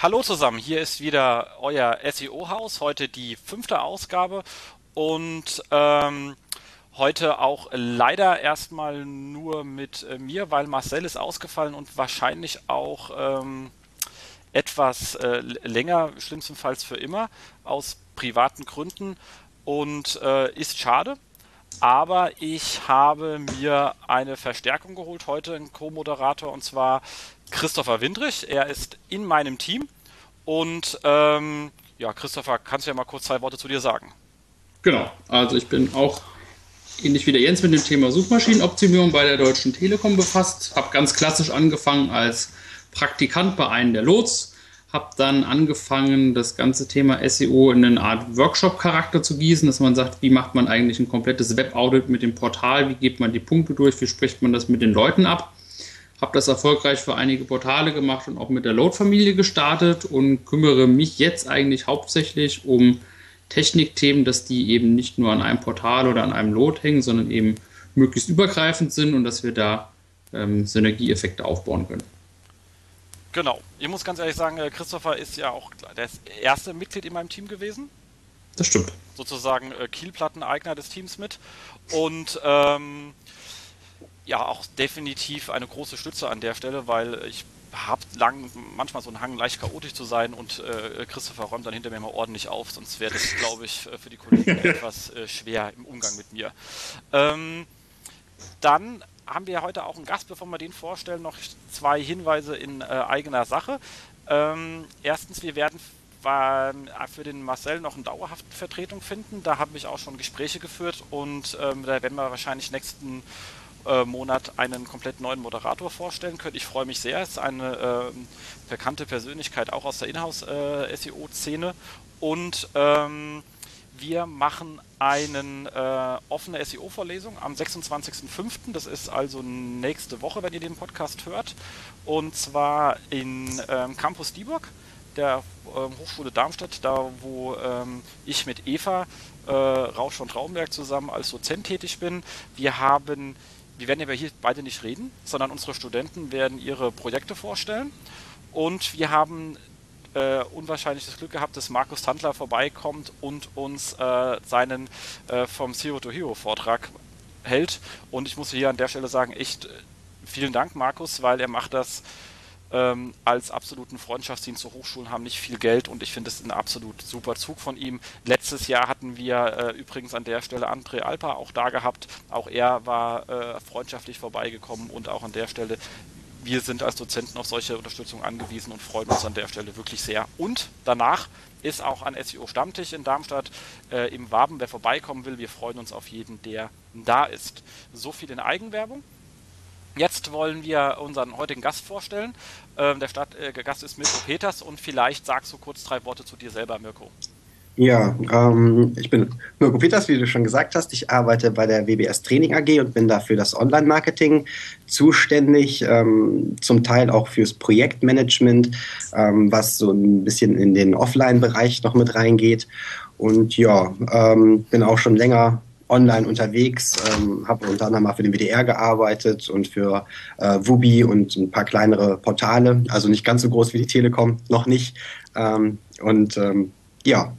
Hallo zusammen, hier ist wieder euer SEO-Haus, heute die fünfte Ausgabe und ähm, heute auch leider erstmal nur mit äh, mir, weil Marcel ist ausgefallen und wahrscheinlich auch ähm, etwas äh, länger, schlimmstenfalls für immer, aus privaten Gründen und äh, ist schade. Aber ich habe mir eine Verstärkung geholt heute, einen Co-Moderator, und zwar Christopher Windrich. Er ist in meinem Team. Und ähm, ja, Christopher, kannst du ja mal kurz zwei Worte zu dir sagen? Genau, also ich bin auch ähnlich wie der Jens mit dem Thema Suchmaschinenoptimierung bei der Deutschen Telekom befasst. Habe ganz klassisch angefangen als Praktikant bei einem der Lots. Habe dann angefangen, das ganze Thema SEO in eine Art Workshop-Charakter zu gießen, dass man sagt, wie macht man eigentlich ein komplettes Web-Audit mit dem Portal, wie geht man die Punkte durch, wie spricht man das mit den Leuten ab habe das erfolgreich für einige Portale gemacht und auch mit der Load-Familie gestartet und kümmere mich jetzt eigentlich hauptsächlich um Technikthemen, dass die eben nicht nur an einem Portal oder an einem Load hängen, sondern eben möglichst übergreifend sind und dass wir da ähm, Synergieeffekte aufbauen können. Genau. Ich muss ganz ehrlich sagen, äh, Christopher ist ja auch das erste Mitglied in meinem Team gewesen. Das stimmt. Sozusagen äh, Kielplatteneigner des Teams mit. Und ähm, ja auch definitiv eine große Stütze an der Stelle, weil ich habe lang manchmal so einen Hang, leicht chaotisch zu sein und äh, Christopher räumt dann hinter mir mal ordentlich auf, sonst wäre das, glaube ich, für die Kollegen etwas äh, schwer im Umgang mit mir. Ähm, dann haben wir heute auch einen Gast, bevor wir den vorstellen, noch zwei Hinweise in äh, eigener Sache. Ähm, erstens, wir werden für den Marcel noch eine dauerhafte Vertretung finden. Da habe ich auch schon Gespräche geführt und ähm, da werden wir wahrscheinlich nächsten äh, Monat einen komplett neuen Moderator vorstellen können. Ich freue mich sehr. Es ist eine äh, bekannte Persönlichkeit auch aus der Inhouse-SEO-Szene. Und ähm, wir machen eine äh, offene SEO-Vorlesung am 26.05. Das ist also nächste Woche, wenn ihr den Podcast hört. Und zwar in ähm, Campus Dieburg, der ähm, Hochschule Darmstadt, da wo ähm, ich mit Eva äh, Rausch und Traumberg zusammen als Dozent tätig bin. Wir haben wir werden aber hier beide nicht reden, sondern unsere Studenten werden ihre Projekte vorstellen. Und wir haben äh, unwahrscheinlich das Glück gehabt, dass Markus Tandler vorbeikommt und uns äh, seinen äh, vom Zero to Hero Vortrag hält. Und ich muss hier an der Stelle sagen, echt äh, vielen Dank, Markus, weil er macht das ähm, als absoluten Freundschaftsdienst zu Hochschulen haben nicht viel Geld und ich finde es ein absolut super Zug von ihm. Letztes Jahr hatten wir äh, übrigens an der Stelle André Alpa auch da gehabt. Auch er war äh, freundschaftlich vorbeigekommen und auch an der Stelle wir sind als Dozenten auf solche Unterstützung angewiesen und freuen uns an der Stelle wirklich sehr. Und danach ist auch ein SEO Stammtisch in Darmstadt äh, im Waben. Wer vorbeikommen will, wir freuen uns auf jeden, der da ist. So viel in Eigenwerbung. Jetzt wollen wir unseren heutigen Gast vorstellen. Ähm, der Stadt, äh, Gast ist Mirko Peters und vielleicht sagst du kurz drei Worte zu dir selber, Mirko. Ja, ähm, ich bin Mirko Peters, wie du schon gesagt hast. Ich arbeite bei der WBS Training AG und bin da für das Online-Marketing zuständig, ähm, zum Teil auch fürs Projektmanagement, ähm, was so ein bisschen in den Offline-Bereich noch mit reingeht. Und ja, ähm, bin auch schon länger online unterwegs, ähm, habe unter anderem mal für den WDR gearbeitet und für äh, Wubi und ein paar kleinere Portale, also nicht ganz so groß wie die Telekom, noch nicht. Ähm, und ähm, ja,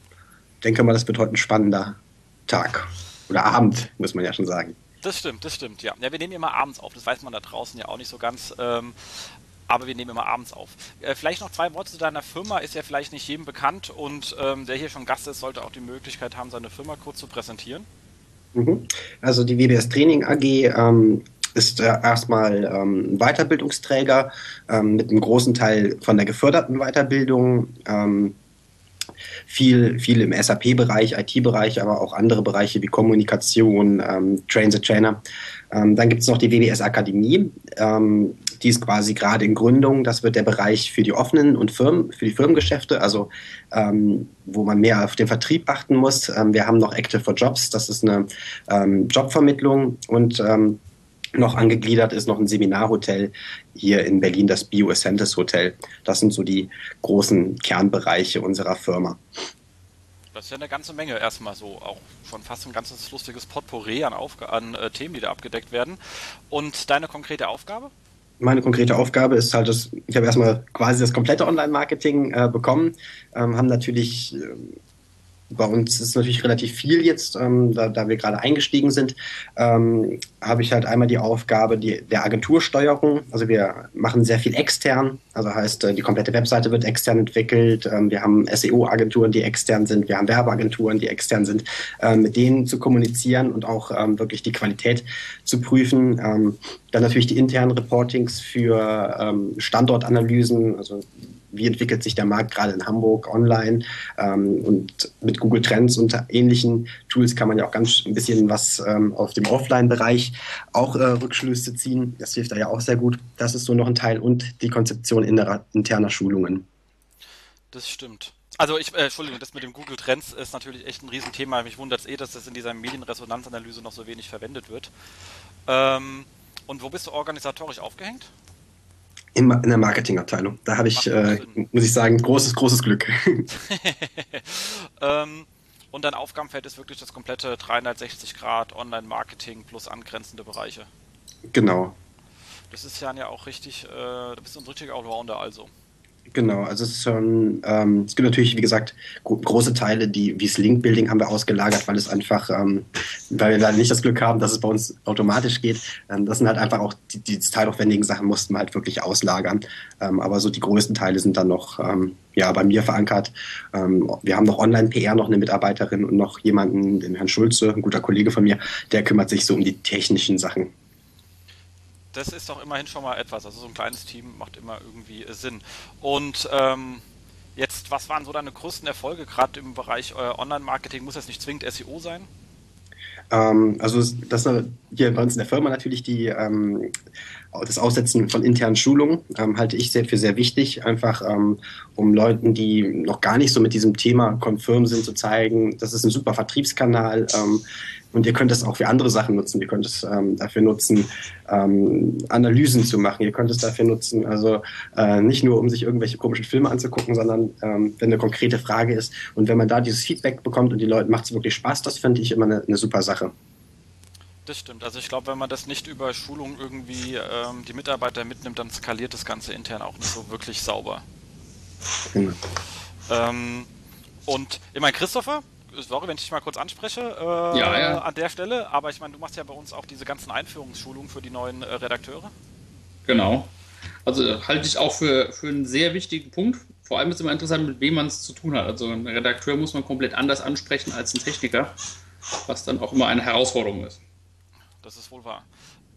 denke mal, das wird heute ein spannender Tag oder Abend, muss man ja schon sagen. Das stimmt, das stimmt, ja. Ja, wir nehmen immer abends auf, das weiß man da draußen ja auch nicht so ganz. Ähm, aber wir nehmen immer abends auf. Äh, vielleicht noch zwei Worte zu deiner Firma, ist ja vielleicht nicht jedem bekannt und ähm, der hier schon Gast ist, sollte auch die Möglichkeit haben, seine Firma kurz zu präsentieren. Mhm. Also die WBS Training AG ähm, ist äh, erstmal ähm, Weiterbildungsträger ähm, mit einem großen Teil von der geförderten Weiterbildung. Ähm, viel, viel im SAP-Bereich, IT-Bereich, aber auch andere Bereiche wie Kommunikation, ähm, Train the Trainer. Ähm, dann gibt es noch die WBS Akademie. Die ist quasi gerade in Gründung. Das wird der Bereich für die offenen und Firmen, für die Firmengeschäfte, also ähm, wo man mehr auf den Vertrieb achten muss. Ähm, wir haben noch Active for Jobs, das ist eine ähm, Jobvermittlung und ähm, noch angegliedert ist noch ein Seminarhotel hier in Berlin, das Bio Essentes Hotel. Das sind so die großen Kernbereiche unserer Firma. Das ist ja eine ganze Menge erstmal so, auch schon fast ein ganzes lustiges Potpourri an, Aufg an äh, Themen, die da abgedeckt werden. Und deine konkrete Aufgabe? Meine konkrete Aufgabe ist halt, dass ich habe erstmal quasi das komplette Online-Marketing äh, bekommen, ähm, haben natürlich ähm, bei uns ist natürlich relativ viel jetzt, ähm, da, da wir gerade eingestiegen sind, ähm, habe ich halt einmal die Aufgabe die, der Agentursteuerung. Also wir machen sehr viel extern, also heißt, äh, die komplette Webseite wird extern entwickelt. Ähm, wir haben SEO-Agenturen, die extern sind, wir haben Werbeagenturen, die extern sind, ähm, mit denen zu kommunizieren und auch ähm, wirklich die Qualität zu prüfen. Dann natürlich die internen Reportings für Standortanalysen, also wie entwickelt sich der Markt gerade in Hamburg online und mit Google Trends und ähnlichen Tools kann man ja auch ganz ein bisschen was auf dem Offline-Bereich auch äh, Rückschlüsse ziehen. Das hilft da ja auch sehr gut. Das ist so noch ein Teil und die Konzeption innerer, interner Schulungen. Das stimmt. Also ich, äh, Entschuldigung, das mit dem Google Trends ist natürlich echt ein Riesenthema. Mich wundert es eh, dass das in dieser Medienresonanzanalyse noch so wenig verwendet wird. Ähm, und wo bist du organisatorisch aufgehängt? In, in der Marketingabteilung. Da habe ich, äh, muss ich sagen, großes, großes Glück. ähm, und dein Aufgabenfeld ist wirklich das komplette 360 Grad Online-Marketing plus angrenzende Bereiche. Genau. Das ist ja auch richtig, äh, du bist ein richtiger Allrounder also. Genau, also es schon, ähm, es gibt natürlich, wie gesagt, große Teile, die wie das Link-Building haben wir ausgelagert, weil es einfach, ähm, weil wir leider nicht das Glück haben, dass es bei uns automatisch geht. Ähm, das sind halt einfach auch die, die teilaufwendigen Sachen mussten wir halt wirklich auslagern. Ähm, aber so die größten Teile sind dann noch ähm, ja, bei mir verankert. Ähm, wir haben noch Online-PR, noch eine Mitarbeiterin und noch jemanden, den Herrn Schulze, ein guter Kollege von mir, der kümmert sich so um die technischen Sachen das ist doch immerhin schon mal etwas. Also so ein kleines Team macht immer irgendwie äh, Sinn. Und ähm, jetzt, was waren so deine größten Erfolge, gerade im Bereich äh, Online-Marketing? Muss das nicht zwingend SEO sein? Ähm, also das hier bei uns in der Firma natürlich die ähm, das Aussetzen von internen Schulungen ähm, halte ich sehr für sehr wichtig, einfach ähm, um Leuten, die noch gar nicht so mit diesem Thema konfirm sind, zu zeigen, das ist ein super Vertriebskanal. Und ihr könnt es auch für andere Sachen nutzen. Ihr könnt es ähm, dafür nutzen, ähm, Analysen zu machen. Ihr könnt es dafür nutzen, also äh, nicht nur, um sich irgendwelche komischen Filme anzugucken, sondern ähm, wenn eine konkrete Frage ist. Und wenn man da dieses Feedback bekommt und die Leute macht es wirklich Spaß, das finde ich immer eine, eine, super Sache. Das stimmt. Also ich glaube, wenn man das nicht über Schulung irgendwie ähm, die Mitarbeiter mitnimmt, dann skaliert das Ganze intern auch nicht so wirklich sauber. Genau. Ähm, und ich meine, Christopher, sorry, wenn ich dich mal kurz anspreche äh, ja, ja. an der Stelle, aber ich meine, du machst ja bei uns auch diese ganzen Einführungsschulungen für die neuen äh, Redakteure. Genau. Also halte ich auch für, für einen sehr wichtigen Punkt. Vor allem ist es immer interessant, mit wem man es zu tun hat. Also einen Redakteur muss man komplett anders ansprechen als einen Techniker, was dann auch immer eine Herausforderung ist. Das ist wohl wahr.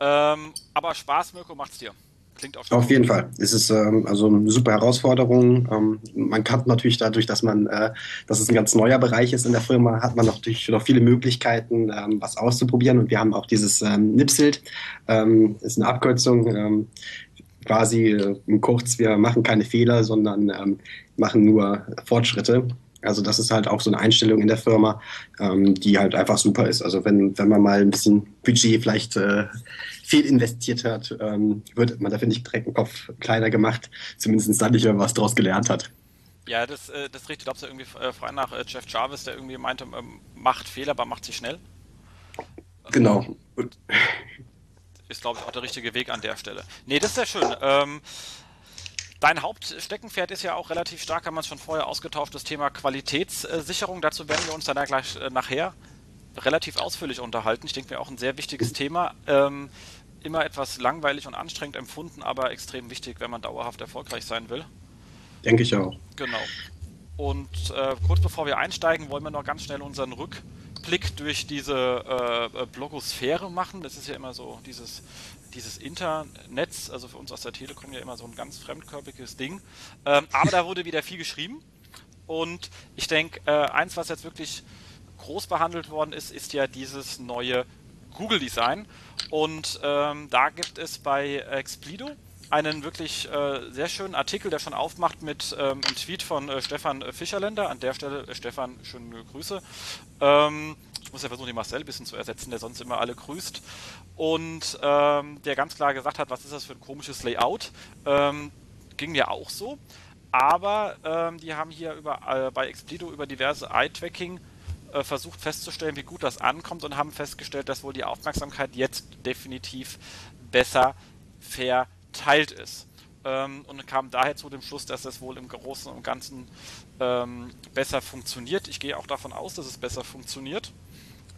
Ähm, aber Spaß, Mirko, macht's dir. Klingt auch Auf jeden Fall. Es ist ähm, also eine super Herausforderung. Ähm, man kann natürlich dadurch, dass man, äh, dass es ein ganz neuer Bereich ist in der Firma, hat man natürlich noch viele Möglichkeiten, ähm, was auszuprobieren. Und wir haben auch dieses ähm, NIPSILT, ähm, ist eine Abkürzung, ähm, quasi äh, kurz, wir machen keine Fehler, sondern ähm, machen nur Fortschritte. Also das ist halt auch so eine Einstellung in der Firma, die halt einfach super ist. Also wenn, wenn man mal ein bisschen Budget vielleicht äh, viel investiert hat, ähm, wird man dafür nicht direkt den Kopf kleiner gemacht. Zumindest dann nicht, wenn man was daraus gelernt hat. Ja, das, äh, das. Ich glaube, es irgendwie äh, frei nach äh, Jeff Jarvis, der irgendwie meinte, ähm, macht Fehler, aber macht sie schnell. Genau. Ist, glaube ich, auch der richtige Weg an der Stelle. Nee, das ist sehr schön. Ähm, Dein Hauptsteckenpferd ist ja auch relativ stark, haben wir es schon vorher ausgetauscht, das Thema Qualitätssicherung. Dazu werden wir uns dann ja gleich nachher relativ ausführlich unterhalten. Ich denke mir auch ein sehr wichtiges Thema. Ähm, immer etwas langweilig und anstrengend empfunden, aber extrem wichtig, wenn man dauerhaft erfolgreich sein will. Denke ich auch. Genau. Und äh, kurz bevor wir einsteigen, wollen wir noch ganz schnell unseren Rückblick durch diese äh, Blogosphäre machen. Das ist ja immer so dieses, dieses Internetz, also für uns aus der Telekom ja immer so ein ganz fremdkörpiges Ding. Ähm, aber da wurde wieder viel geschrieben. Und ich denke, äh, eins, was jetzt wirklich groß behandelt worden ist, ist ja dieses neue Google-Design. Und ähm, da gibt es bei Explido einen wirklich äh, sehr schönen Artikel, der schon aufmacht mit ähm, einem Tweet von äh, Stefan Fischerländer. An der Stelle, äh, Stefan, schöne Grüße. Ähm, ich muss ja versuchen, den Marcel ein bisschen zu ersetzen, der sonst immer alle grüßt. Und ähm, der ganz klar gesagt hat, was ist das für ein komisches Layout. Ähm, ging mir auch so. Aber ähm, die haben hier über, äh, bei Explido über diverse Eye-Tracking äh, versucht festzustellen, wie gut das ankommt und haben festgestellt, dass wohl die Aufmerksamkeit jetzt definitiv besser verteilt ist. Ähm, und kam daher zu dem Schluss, dass das wohl im Großen und Ganzen ähm, besser funktioniert. Ich gehe auch davon aus, dass es besser funktioniert.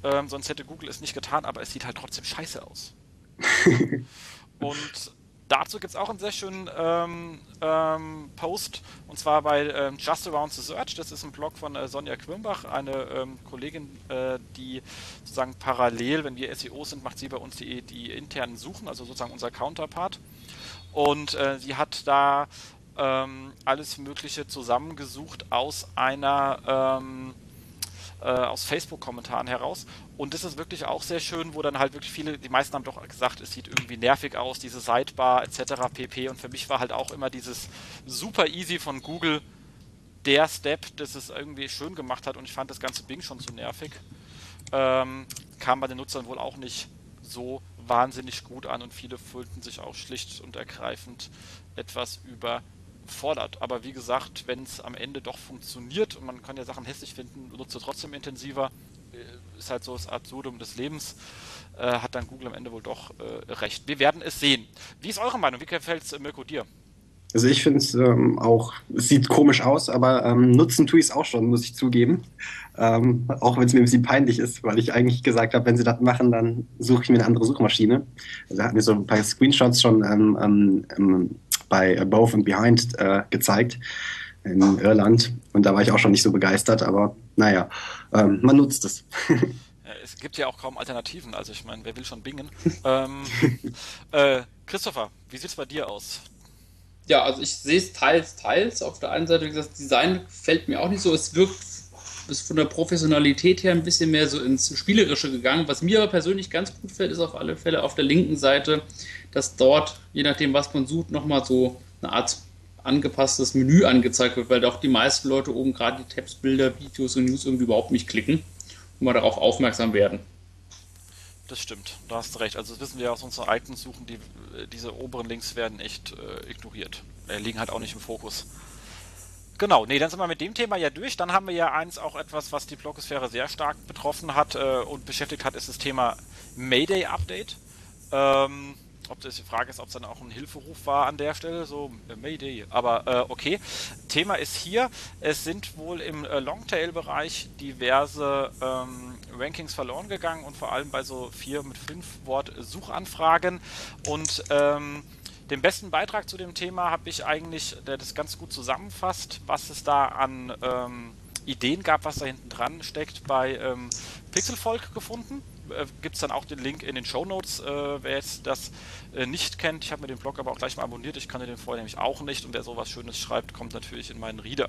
Ähm, sonst hätte Google es nicht getan, aber es sieht halt trotzdem scheiße aus. und dazu gibt es auch einen sehr schönen ähm, ähm, Post und zwar bei ähm, Just Around the Search. Das ist ein Blog von äh, Sonja Quirmbach, eine ähm, Kollegin, äh, die sozusagen parallel, wenn wir SEO sind, macht sie bei uns die, die internen Suchen, also sozusagen unser Counterpart. Und äh, sie hat da ähm, alles Mögliche zusammengesucht aus einer ähm, äh, aus Facebook-Kommentaren heraus. Und das ist wirklich auch sehr schön, wo dann halt wirklich viele, die meisten haben doch gesagt, es sieht irgendwie nervig aus, diese Sidebar etc. pp. Und für mich war halt auch immer dieses super easy von Google der Step, das es irgendwie schön gemacht hat und ich fand das ganze Bing schon zu nervig. Ähm, kam bei den Nutzern wohl auch nicht so wahnsinnig gut an und viele fühlten sich auch schlicht und ergreifend etwas über fordert. Aber wie gesagt, wenn es am Ende doch funktioniert und man kann ja Sachen hässlich finden, nutze trotzdem intensiver, ist halt so das Absurdum des Lebens, äh, hat dann Google am Ende wohl doch äh, recht. Wir werden es sehen. Wie ist eure Meinung? Wie gefällt es, äh, Mirko, dir? Also ich finde es ähm, auch, es sieht komisch aus, aber ähm, nutzen tue ich es auch schon, muss ich zugeben. Ähm, auch wenn es mir ein bisschen peinlich ist, weil ich eigentlich gesagt habe, wenn sie das machen, dann suche ich mir eine andere Suchmaschine. Also hat mir so ein paar Screenshots schon ähm, ähm, ähm bei Above and Behind äh, gezeigt in Irland. Und da war ich auch schon nicht so begeistert, aber naja, ähm, man nutzt es. es gibt ja auch kaum Alternativen, also ich meine, wer will schon bingen? ähm, äh, Christopher, wie sieht es bei dir aus? Ja, also ich sehe es teils, teils. Auf der einen Seite, wie gesagt, das Design fällt mir auch nicht so. Es wirkt ist von der Professionalität her ein bisschen mehr so ins Spielerische gegangen. Was mir aber persönlich ganz gut fällt, ist auf alle Fälle auf der linken Seite, dass dort, je nachdem, was man sucht, nochmal so eine Art angepasstes Menü angezeigt wird, weil doch die meisten Leute oben gerade die Tabs, Bilder, Videos und News irgendwie überhaupt nicht klicken und mal darauf aufmerksam werden. Das stimmt, da hast du recht. Also das wissen wir aus unseren eigenen Suchen, die, diese oberen Links werden echt äh, ignoriert. Äh, liegen halt auch nicht im Fokus. Genau, nee, dann sind wir mit dem Thema ja durch. Dann haben wir ja eins auch etwas, was die Blogosphäre sehr stark betroffen hat äh, und beschäftigt hat, ist das Thema Mayday Update. Ähm, ob das die Frage ist, ob es dann auch ein Hilferuf war an der Stelle, so äh, Mayday. Aber äh, okay. Thema ist hier, es sind wohl im äh, Longtail-Bereich diverse ähm, Rankings verloren gegangen und vor allem bei so vier mit fünf Wort Suchanfragen und ähm, den besten Beitrag zu dem Thema habe ich eigentlich, der das ganz gut zusammenfasst, was es da an ähm, Ideen gab, was da hinten dran steckt, bei ähm, Pixelvolk gefunden. Äh, Gibt es dann auch den Link in den Show Notes, äh, wer jetzt das äh, nicht kennt. Ich habe mir den Blog aber auch gleich mal abonniert. Ich kannte den vorher nämlich auch nicht. Und wer sowas Schönes schreibt, kommt natürlich in meinen Reader.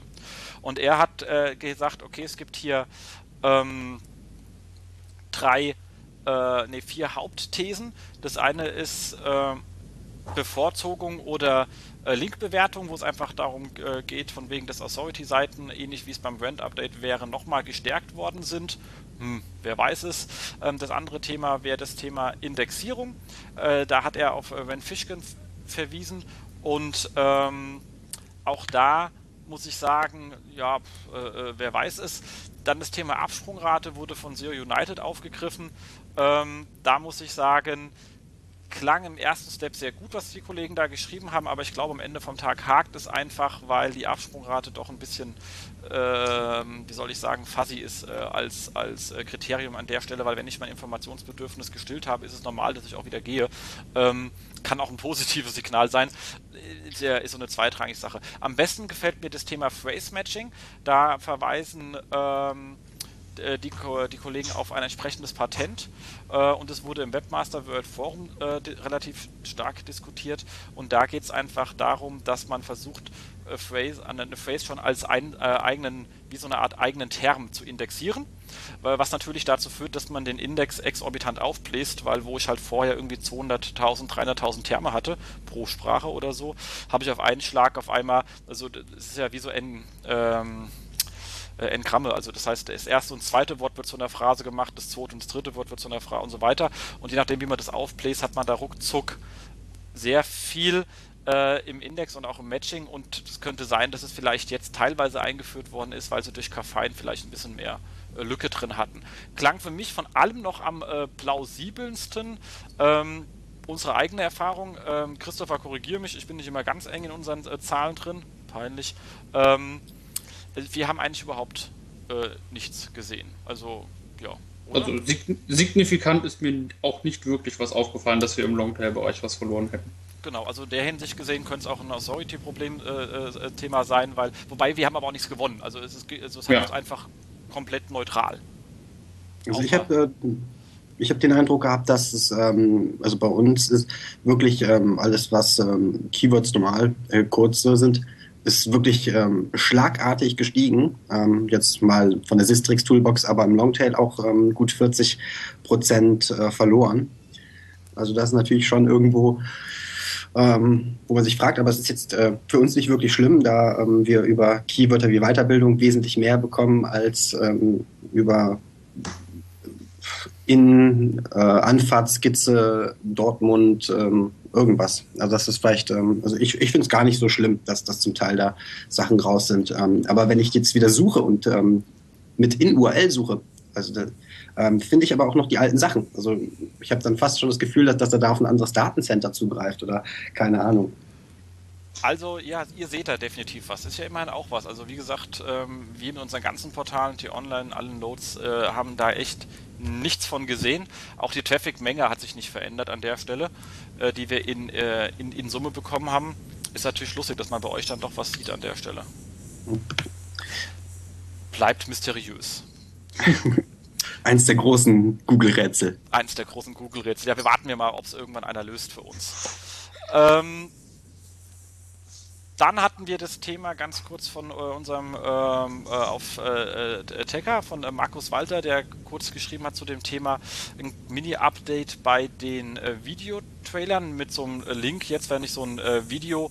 Und er hat äh, gesagt, okay, es gibt hier ähm, drei, äh, nee, vier Hauptthesen. Das eine ist äh, Bevorzugung oder Linkbewertung, wo es einfach darum geht, von wegen, dass Authority-Seiten, ähnlich wie es beim Brand-Update wäre, nochmal gestärkt worden sind. Hm, wer weiß es. Ähm, das andere Thema wäre das Thema Indexierung. Äh, da hat er auf äh, Van Fishkin verwiesen und ähm, auch da muss ich sagen, ja, äh, äh, wer weiß es. Dann das Thema Absprungrate wurde von Zero United aufgegriffen. Ähm, da muss ich sagen, klang im ersten Step sehr gut, was die Kollegen da geschrieben haben, aber ich glaube, am Ende vom Tag hakt es einfach, weil die Absprungrate doch ein bisschen, wie soll ich sagen, fuzzy ist äh, als, als äh, Kriterium an der Stelle, weil wenn ich mein Informationsbedürfnis gestillt habe, ist es normal, dass ich auch wieder gehe. Ähm, kann auch ein positives Signal sein. Der ist so eine zweitrangige Sache. Am besten gefällt mir das Thema Phrase Matching. Da verweisen ähm, äh, die, die, Kollegen auf ein entsprechendes Patent äh, und es wurde im Webmaster World Forum äh, relativ stark diskutiert und da geht es einfach darum, dass man versucht, äh, Phrase, eine Phrase schon als ein, äh, eigenen, wie so eine Art eigenen Term zu indexieren, was natürlich dazu führt, dass man den Index exorbitant aufbläst, weil wo ich halt vorher irgendwie 200.000, 300.000 Terme hatte pro Sprache oder so, habe ich auf einen Schlag auf einmal, also das ist ja wie so ein ähm, äh, Engramme. Also das heißt, das erste und zweite Wort wird zu einer Phrase gemacht, das zweite und das dritte Wort wird zu einer Phrase und so weiter. Und je nachdem, wie man das aufbläst, hat man da ruckzuck sehr viel äh, im Index und auch im Matching. Und es könnte sein, dass es vielleicht jetzt teilweise eingeführt worden ist, weil sie durch Kaffein vielleicht ein bisschen mehr äh, Lücke drin hatten. Klang für mich von allem noch am äh, plausibelsten. Ähm, unsere eigene Erfahrung, ähm, Christopher, korrigiere mich, ich bin nicht immer ganz eng in unseren äh, Zahlen drin, peinlich. Ähm, wir haben eigentlich überhaupt äh, nichts gesehen. Also, ja. Oder? Also signifikant ist mir auch nicht wirklich was aufgefallen, dass wir im Longtail-Bereich was verloren hätten. Genau, also in der Hinsicht gesehen könnte es auch ein Authority-Problem-Thema äh, äh, sein, weil, wobei wir haben aber auch nichts gewonnen. Also es ist also es ja. einfach komplett neutral. Also ich habe äh, ich habe den Eindruck gehabt, dass es, ähm, also bei uns ist wirklich ähm, alles, was ähm, Keywords normal äh, kurz sind, ist wirklich ähm, schlagartig gestiegen. Ähm, jetzt mal von der Sistrix Toolbox, aber im Longtail auch ähm, gut 40 Prozent äh, verloren. Also das ist natürlich schon irgendwo, ähm, wo man sich fragt, aber es ist jetzt äh, für uns nicht wirklich schlimm, da ähm, wir über Keywörter wie Weiterbildung wesentlich mehr bekommen als ähm, über in äh, Anfahrtskizze Dortmund ähm, irgendwas. Also das ist vielleicht, ähm, also ich, ich finde es gar nicht so schlimm, dass das zum Teil da Sachen raus sind. Ähm, aber wenn ich jetzt wieder suche und ähm, mit in URL suche, also da, ähm, finde ich aber auch noch die alten Sachen. Also ich habe dann fast schon das Gefühl, dass, dass er da auf ein anderes Datencenter zugreift oder keine Ahnung. Also, ja, ihr seht da definitiv was. Ist ja immerhin auch was. Also, wie gesagt, ähm, wir mit unseren ganzen Portalen, T-Online, allen Loads, äh, haben da echt nichts von gesehen. Auch die Traffic-Menge hat sich nicht verändert an der Stelle, äh, die wir in, äh, in, in Summe bekommen haben. Ist natürlich lustig, dass man bei euch dann doch was sieht an der Stelle. Bleibt mysteriös. Eins der großen Google-Rätsel. Eins der großen Google-Rätsel. Ja, wir warten wir mal, ob es irgendwann einer löst für uns. Ähm, dann hatten wir das Thema ganz kurz von äh, unserem ähm, äh, auf äh, äh Tecker von äh, Markus Walter, der kurz geschrieben hat zu dem Thema ein Mini-Update bei den äh, Videotrailern mit so einem Link. Jetzt, wenn ich so ein Video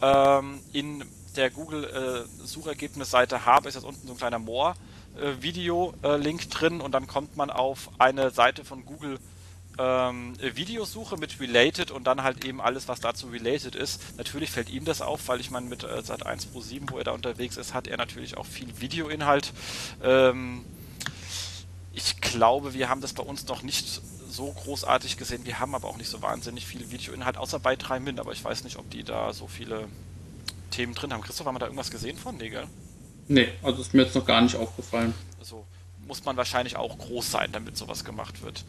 ähm, in der Google-Suchergebnisseite habe, ist das unten so ein kleiner More-Video-Link drin und dann kommt man auf eine Seite von Google ähm, Videosuche mit Related und dann halt eben alles, was dazu related ist. Natürlich fällt ihm das auf, weil ich meine, mit äh, Sat 1 Pro 7, wo er da unterwegs ist, hat er natürlich auch viel Videoinhalt. Ähm, ich glaube, wir haben das bei uns noch nicht so großartig gesehen. Wir haben aber auch nicht so wahnsinnig viel Videoinhalt, außer bei 3 Min, aber ich weiß nicht, ob die da so viele Themen drin haben. Christoph, haben wir da irgendwas gesehen von? Nee, gell? Nee, also ist mir jetzt noch gar nicht aufgefallen. Also muss man wahrscheinlich auch groß sein, damit sowas gemacht wird.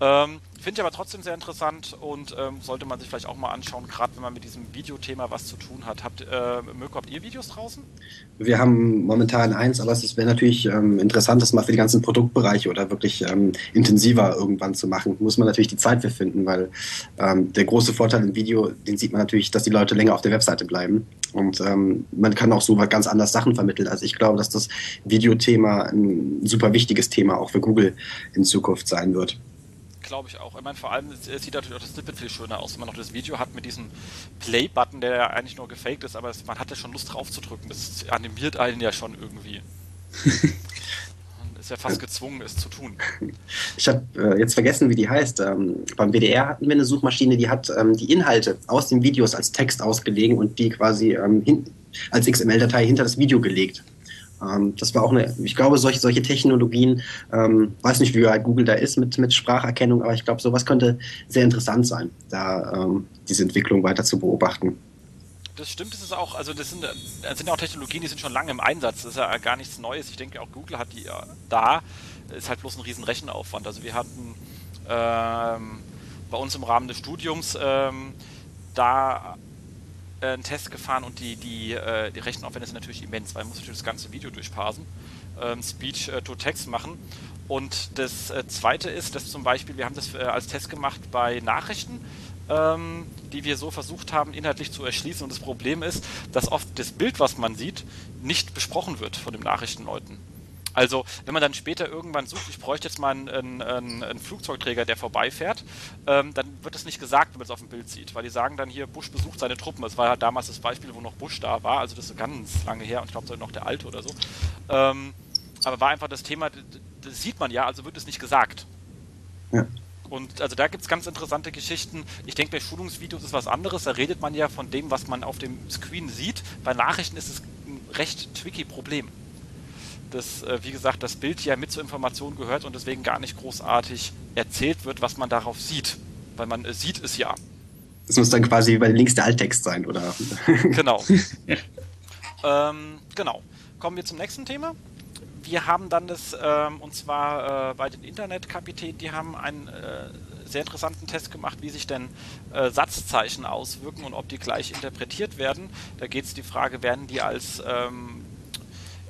Ähm, Finde ich aber trotzdem sehr interessant und ähm, sollte man sich vielleicht auch mal anschauen, gerade wenn man mit diesem Videothema was zu tun hat. Habt, äh, Mirko, habt ihr Videos draußen? Wir haben momentan eins, aber es wäre natürlich ähm, interessant, das mal für die ganzen Produktbereiche oder wirklich ähm, intensiver irgendwann zu machen. Muss man natürlich die Zeit für finden, weil ähm, der große Vorteil im Video, den sieht man natürlich, dass die Leute länger auf der Webseite bleiben. Und ähm, man kann auch so ganz anders Sachen vermitteln. Also ich glaube, dass das Videothema ein super wichtiges Thema auch für Google in Zukunft sein wird glaube ich auch. Ich meine, vor allem sieht natürlich auch das Snippet viel schöner aus, wenn man noch das Video hat mit diesem Play-Button, der ja eigentlich nur gefaked ist, aber man hat ja schon Lust drauf zu drücken. Das animiert einen ja schon irgendwie. man ist ja fast gezwungen, es zu tun. Ich habe äh, jetzt vergessen, wie die heißt. Ähm, beim WDR hatten wir eine Suchmaschine, die hat ähm, die Inhalte aus den Videos als Text ausgelegen und die quasi ähm, als XML-Datei hinter das Video gelegt. Ähm, das war auch eine, ich glaube, solche, solche Technologien, ähm, weiß nicht, wie weit Google da ist mit, mit Spracherkennung, aber ich glaube, sowas könnte sehr interessant sein, da ähm, diese Entwicklung weiter zu beobachten. Das stimmt, das ist auch, also das sind, das sind auch Technologien, die sind schon lange im Einsatz, das ist ja gar nichts Neues. Ich denke auch Google hat die ja da, ist halt bloß ein riesen Rechenaufwand. Also wir hatten ähm, bei uns im Rahmen des Studiums ähm, da äh, einen Test gefahren und die, die, äh, die Rechenaufwände sind natürlich immens, weil man muss natürlich das ganze Video durchparsen, ähm, Speech äh, to Text machen. Und das äh, zweite ist, dass zum Beispiel, wir haben das äh, als Test gemacht bei Nachrichten, ähm, die wir so versucht haben, inhaltlich zu erschließen. Und das Problem ist, dass oft das Bild, was man sieht, nicht besprochen wird von den Nachrichtenleuten. Also, wenn man dann später irgendwann sucht, ich bräuchte jetzt mal einen, einen, einen Flugzeugträger, der vorbeifährt, ähm, dann wird es nicht gesagt, wenn man es auf dem Bild sieht, weil die sagen dann hier, Bush besucht seine Truppen. Das war halt damals das Beispiel, wo noch Bush da war, also das ist ganz lange her und ich glaube, noch der alte oder so. Ähm, aber war einfach das Thema, das sieht man ja, also wird es nicht gesagt. Ja. Und also da gibt es ganz interessante Geschichten. Ich denke, bei Schulungsvideos ist was anderes. Da redet man ja von dem, was man auf dem Screen sieht. Bei Nachrichten ist es ein recht tricky Problem dass, äh, wie gesagt, das Bild ja mit zur Information gehört und deswegen gar nicht großartig erzählt wird, was man darauf sieht. weil man äh, sieht es ja. Es muss dann quasi bei links der Alttext sein, oder? Genau. ähm, genau. Kommen wir zum nächsten Thema. Wir haben dann das, ähm, und zwar äh, bei den Internetkapitänen, die haben einen äh, sehr interessanten Test gemacht, wie sich denn äh, Satzzeichen auswirken und ob die gleich interpretiert werden. Da geht es die Frage, werden die als ähm,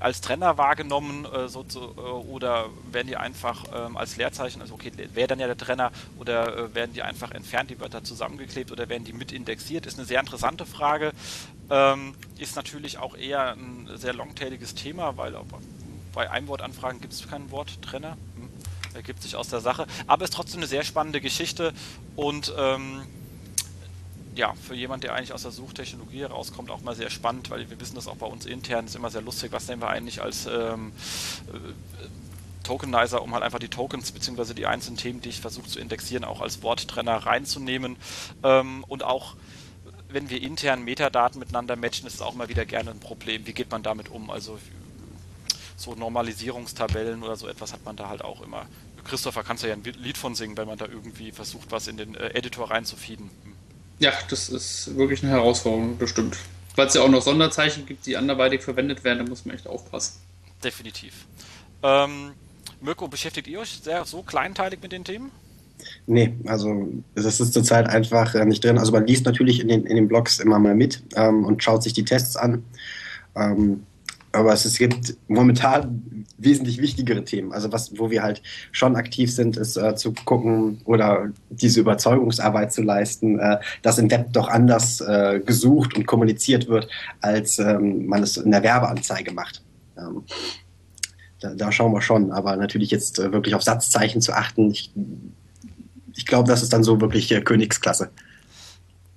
als Trenner wahrgenommen äh, so, so, äh, oder werden die einfach ähm, als Leerzeichen, also okay, wäre dann ja der Trenner oder äh, werden die einfach entfernt, die Wörter zusammengeklebt oder werden die mit indexiert? Ist eine sehr interessante Frage. Ähm, ist natürlich auch eher ein sehr longtailiges Thema, weil bei Einwortanfragen gibt es kein Wort Trenner. Hm, ergibt sich aus der Sache. Aber ist trotzdem eine sehr spannende Geschichte und ähm, ja, für jemanden, der eigentlich aus der Suchtechnologie herauskommt, auch mal sehr spannend, weil wir wissen das auch bei uns intern, ist immer sehr lustig, was nehmen wir eigentlich als ähm, äh, Tokenizer, um halt einfach die Tokens bzw. die einzelnen Themen, die ich versuche zu indexieren, auch als Worttrenner reinzunehmen. Ähm, und auch wenn wir intern Metadaten miteinander matchen, ist es auch mal wieder gerne ein Problem. Wie geht man damit um? Also so Normalisierungstabellen oder so etwas hat man da halt auch immer. Christopher, kannst du ja ein Lied von singen, wenn man da irgendwie versucht, was in den äh, Editor reinzufeeden. Ja, das ist wirklich eine Herausforderung, bestimmt. Weil es ja auch noch Sonderzeichen gibt, die anderweitig verwendet werden, da muss man echt aufpassen. Definitiv. Ähm, Mirko, beschäftigt ihr euch sehr so kleinteilig mit den Themen? Nee, also das ist zurzeit einfach äh, nicht drin. Also man liest natürlich in den, in den Blogs immer mal mit ähm, und schaut sich die Tests an. Ähm, aber es, gibt momentan wesentlich wichtigere Themen. Also was, wo wir halt schon aktiv sind, ist äh, zu gucken oder diese Überzeugungsarbeit zu leisten, äh, dass im Web doch anders äh, gesucht und kommuniziert wird, als ähm, man es in der Werbeanzeige macht. Ähm, da, da, schauen wir schon, aber natürlich jetzt äh, wirklich auf Satzzeichen zu achten, ich, ich glaube, das ist dann so wirklich äh, Königsklasse.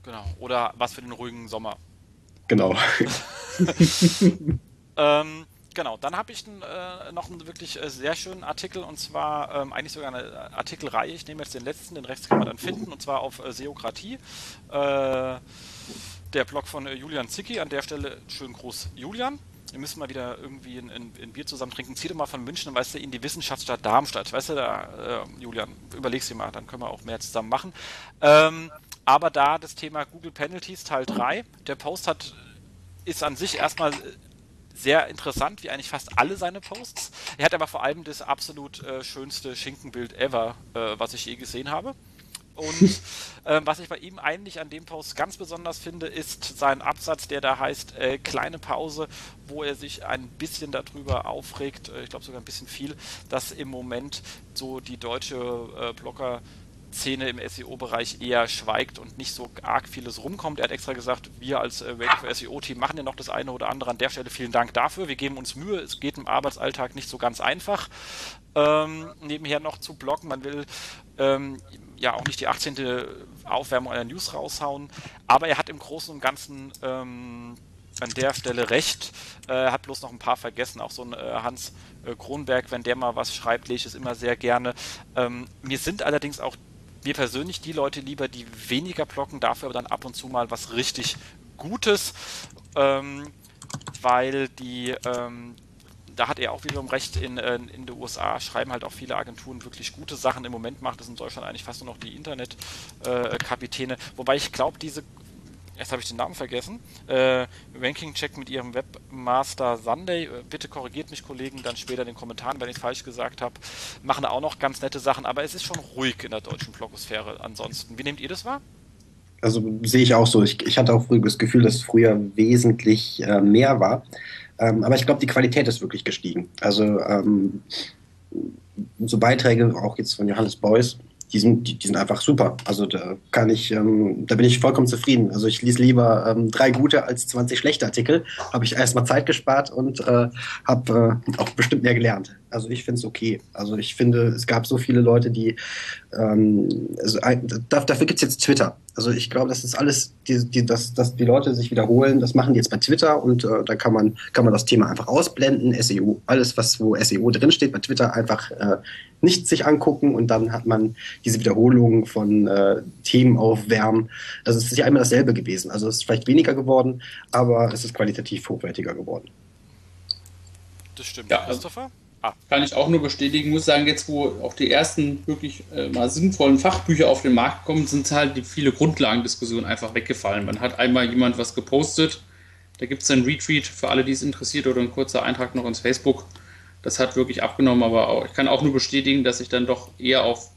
Genau, oder was für den ruhigen Sommer. Genau. Ähm, genau, dann habe ich äh, noch einen wirklich äh, sehr schönen Artikel und zwar ähm, eigentlich sogar eine Artikelreihe. Ich nehme jetzt den letzten, den Rechts kann man dann finden und zwar auf äh, Seokratie. Äh, der Blog von äh, Julian Zicki. An der Stelle schön groß Julian. Wir müssen mal wieder irgendwie ein, ein, ein Bier zusammen trinken. Zieh doch mal von München, weißt du, in die Wissenschaftsstadt Darmstadt. Weißt du, da, äh, Julian, überlegst dir mal, dann können wir auch mehr zusammen machen. Ähm, aber da das Thema Google Penalties Teil 3. Der Post hat ist an sich erstmal sehr interessant, wie eigentlich fast alle seine Posts. Er hat aber vor allem das absolut äh, schönste Schinkenbild ever, äh, was ich je gesehen habe. Und äh, was ich bei ihm eigentlich an dem Post ganz besonders finde, ist sein Absatz, der da heißt äh, kleine Pause, wo er sich ein bisschen darüber aufregt, äh, ich glaube sogar ein bisschen viel, dass im Moment so die deutsche äh, Blogger Szene im SEO-Bereich eher schweigt und nicht so arg vieles rumkommt. Er hat extra gesagt, wir als äh, Radio for SEO-Team machen ja noch das eine oder andere. An der Stelle vielen Dank dafür. Wir geben uns Mühe. Es geht im Arbeitsalltag nicht so ganz einfach, ähm, nebenher noch zu bloggen. Man will ähm, ja auch nicht die 18. Aufwärmung einer News raushauen. Aber er hat im Großen und Ganzen ähm, an der Stelle recht. Äh, hat bloß noch ein paar vergessen. Auch so ein äh, Hans äh, Kronberg, wenn der mal was schreibt, lese ich es immer sehr gerne. Ähm, mir sind allerdings auch mir persönlich die Leute lieber, die weniger blocken, dafür aber dann ab und zu mal was richtig Gutes, ähm, weil die, ähm, da hat er auch wiederum recht, in, äh, in den USA schreiben halt auch viele Agenturen wirklich gute Sachen. Im Moment macht es in Deutschland eigentlich fast nur noch die Internetkapitäne, äh, wobei ich glaube, diese jetzt habe ich den Namen vergessen, äh, Ranking-Check mit ihrem Webmaster Sunday, äh, bitte korrigiert mich Kollegen dann später in den Kommentaren, wenn ich es falsch gesagt habe, machen auch noch ganz nette Sachen, aber es ist schon ruhig in der deutschen Blogosphäre ansonsten. Wie nehmt ihr das wahr? Also sehe ich auch so. Ich, ich hatte auch das Gefühl, dass es früher wesentlich äh, mehr war. Ähm, aber ich glaube, die Qualität ist wirklich gestiegen. Also ähm, so Beiträge, auch jetzt von Johannes Beuys, die sind, die, die, sind einfach super. Also da kann ich, ähm, da bin ich vollkommen zufrieden. Also ich lese lieber ähm, drei gute als 20 schlechte Artikel. Habe ich erstmal Zeit gespart und äh, habe äh, auch bestimmt mehr gelernt. Also ich finde es okay. Also ich finde, es gab so viele Leute, die ähm, also, dafür gibt es jetzt Twitter. Also ich glaube, das ist alles, die, die, dass, dass die Leute sich wiederholen, das machen die jetzt bei Twitter und äh, da kann man, kann man das Thema einfach ausblenden, SEO, alles, was wo SEO drinsteht, bei Twitter einfach äh, nicht sich angucken und dann hat man diese Wiederholungen von äh, Themen aufwärmen. Das ist ja immer dasselbe gewesen. Also es ist vielleicht weniger geworden, aber es ist qualitativ hochwertiger geworden. Das stimmt. Ja, Christopher? Ah. Kann ich auch nur bestätigen. Muss sagen, jetzt wo auch die ersten wirklich äh, mal sinnvollen Fachbücher auf den Markt kommen, sind halt die viele Grundlagendiskussionen einfach weggefallen. Man hat einmal jemand was gepostet, da gibt es einen Retweet für alle, die es interessiert oder ein kurzer Eintrag noch ins Facebook. Das hat wirklich abgenommen, aber auch, ich kann auch nur bestätigen, dass ich dann doch eher auf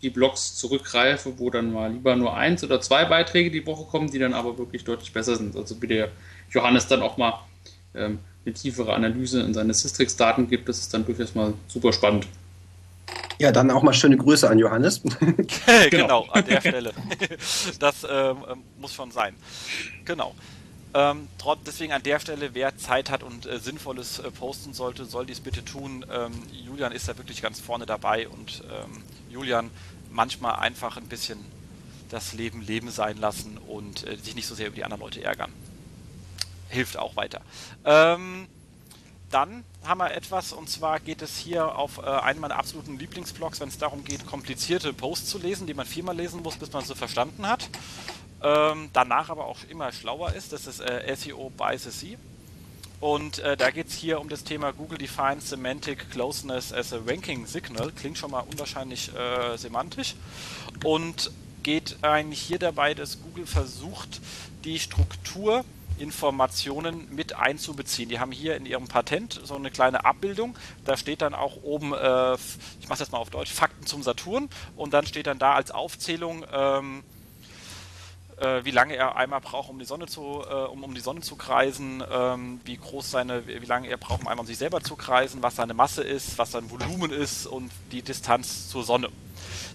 die Blogs zurückgreife, wo dann mal lieber nur eins oder zwei Beiträge die Woche kommen, die dann aber wirklich deutlich besser sind. Also der Johannes dann auch mal ähm, eine tiefere Analyse in seine Systrix-Daten gibt, das ist dann durchaus mal super spannend. Ja, dann auch mal schöne Grüße an Johannes. genau. genau, an der Stelle. Das ähm, ähm, muss schon sein. Genau. Ähm, trotz, deswegen an der Stelle, wer Zeit hat und äh, Sinnvolles äh, posten sollte, soll dies bitte tun. Ähm, Julian ist da wirklich ganz vorne dabei und ähm, Julian manchmal einfach ein bisschen das Leben Leben sein lassen und äh, sich nicht so sehr über die anderen Leute ärgern hilft auch weiter. Ähm, dann haben wir etwas, und zwar geht es hier auf äh, einen meiner absoluten Lieblingsblogs, wenn es darum geht, komplizierte Posts zu lesen, die man viermal lesen muss, bis man sie verstanden hat. Ähm, danach aber auch immer schlauer ist. Das ist äh, SEO by the Sea. Und äh, da geht es hier um das Thema Google Defines Semantic Closeness as a Ranking Signal. Klingt schon mal unwahrscheinlich äh, semantisch. Und geht eigentlich hier dabei, dass Google versucht, die Struktur Informationen mit einzubeziehen. Die haben hier in ihrem Patent so eine kleine Abbildung. Da steht dann auch oben, äh, ich mache das mal auf Deutsch, Fakten zum Saturn und dann steht dann da als Aufzählung, ähm, äh, wie lange er einmal braucht, um die Sonne zu, äh, um, um die Sonne zu kreisen, ähm, wie groß seine, wie lange er braucht, um einmal um sich selber zu kreisen, was seine Masse ist, was sein Volumen ist und die Distanz zur Sonne.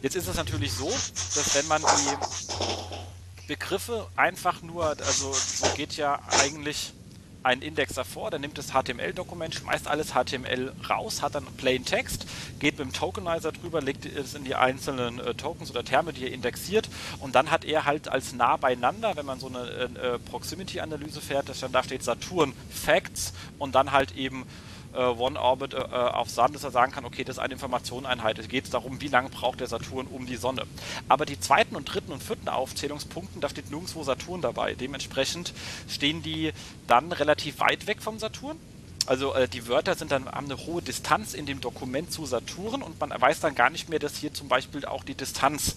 Jetzt ist es natürlich so, dass wenn man die Begriffe einfach nur, also so geht ja eigentlich ein Index davor, der nimmt das HTML-Dokument, schmeißt alles HTML raus, hat dann Plain Text, geht mit dem Tokenizer drüber, legt es in die einzelnen äh, Tokens oder Terme, die er indexiert und dann hat er halt als nah beieinander, wenn man so eine äh, Proximity-Analyse fährt, dass dann da steht Saturn Facts und dann halt eben äh, One Orbit äh, auf Sun, dass er sagen kann, okay, das ist eine Informationeneinheit. Es geht darum, wie lange braucht der Saturn um die Sonne. Aber die zweiten und dritten und vierten Aufzählungspunkten, da steht nirgendwo Saturn dabei. Dementsprechend stehen die dann relativ weit weg vom Saturn. Also äh, die Wörter sind dann haben eine hohe Distanz in dem Dokument zu Saturn und man weiß dann gar nicht mehr, dass hier zum Beispiel auch die Distanz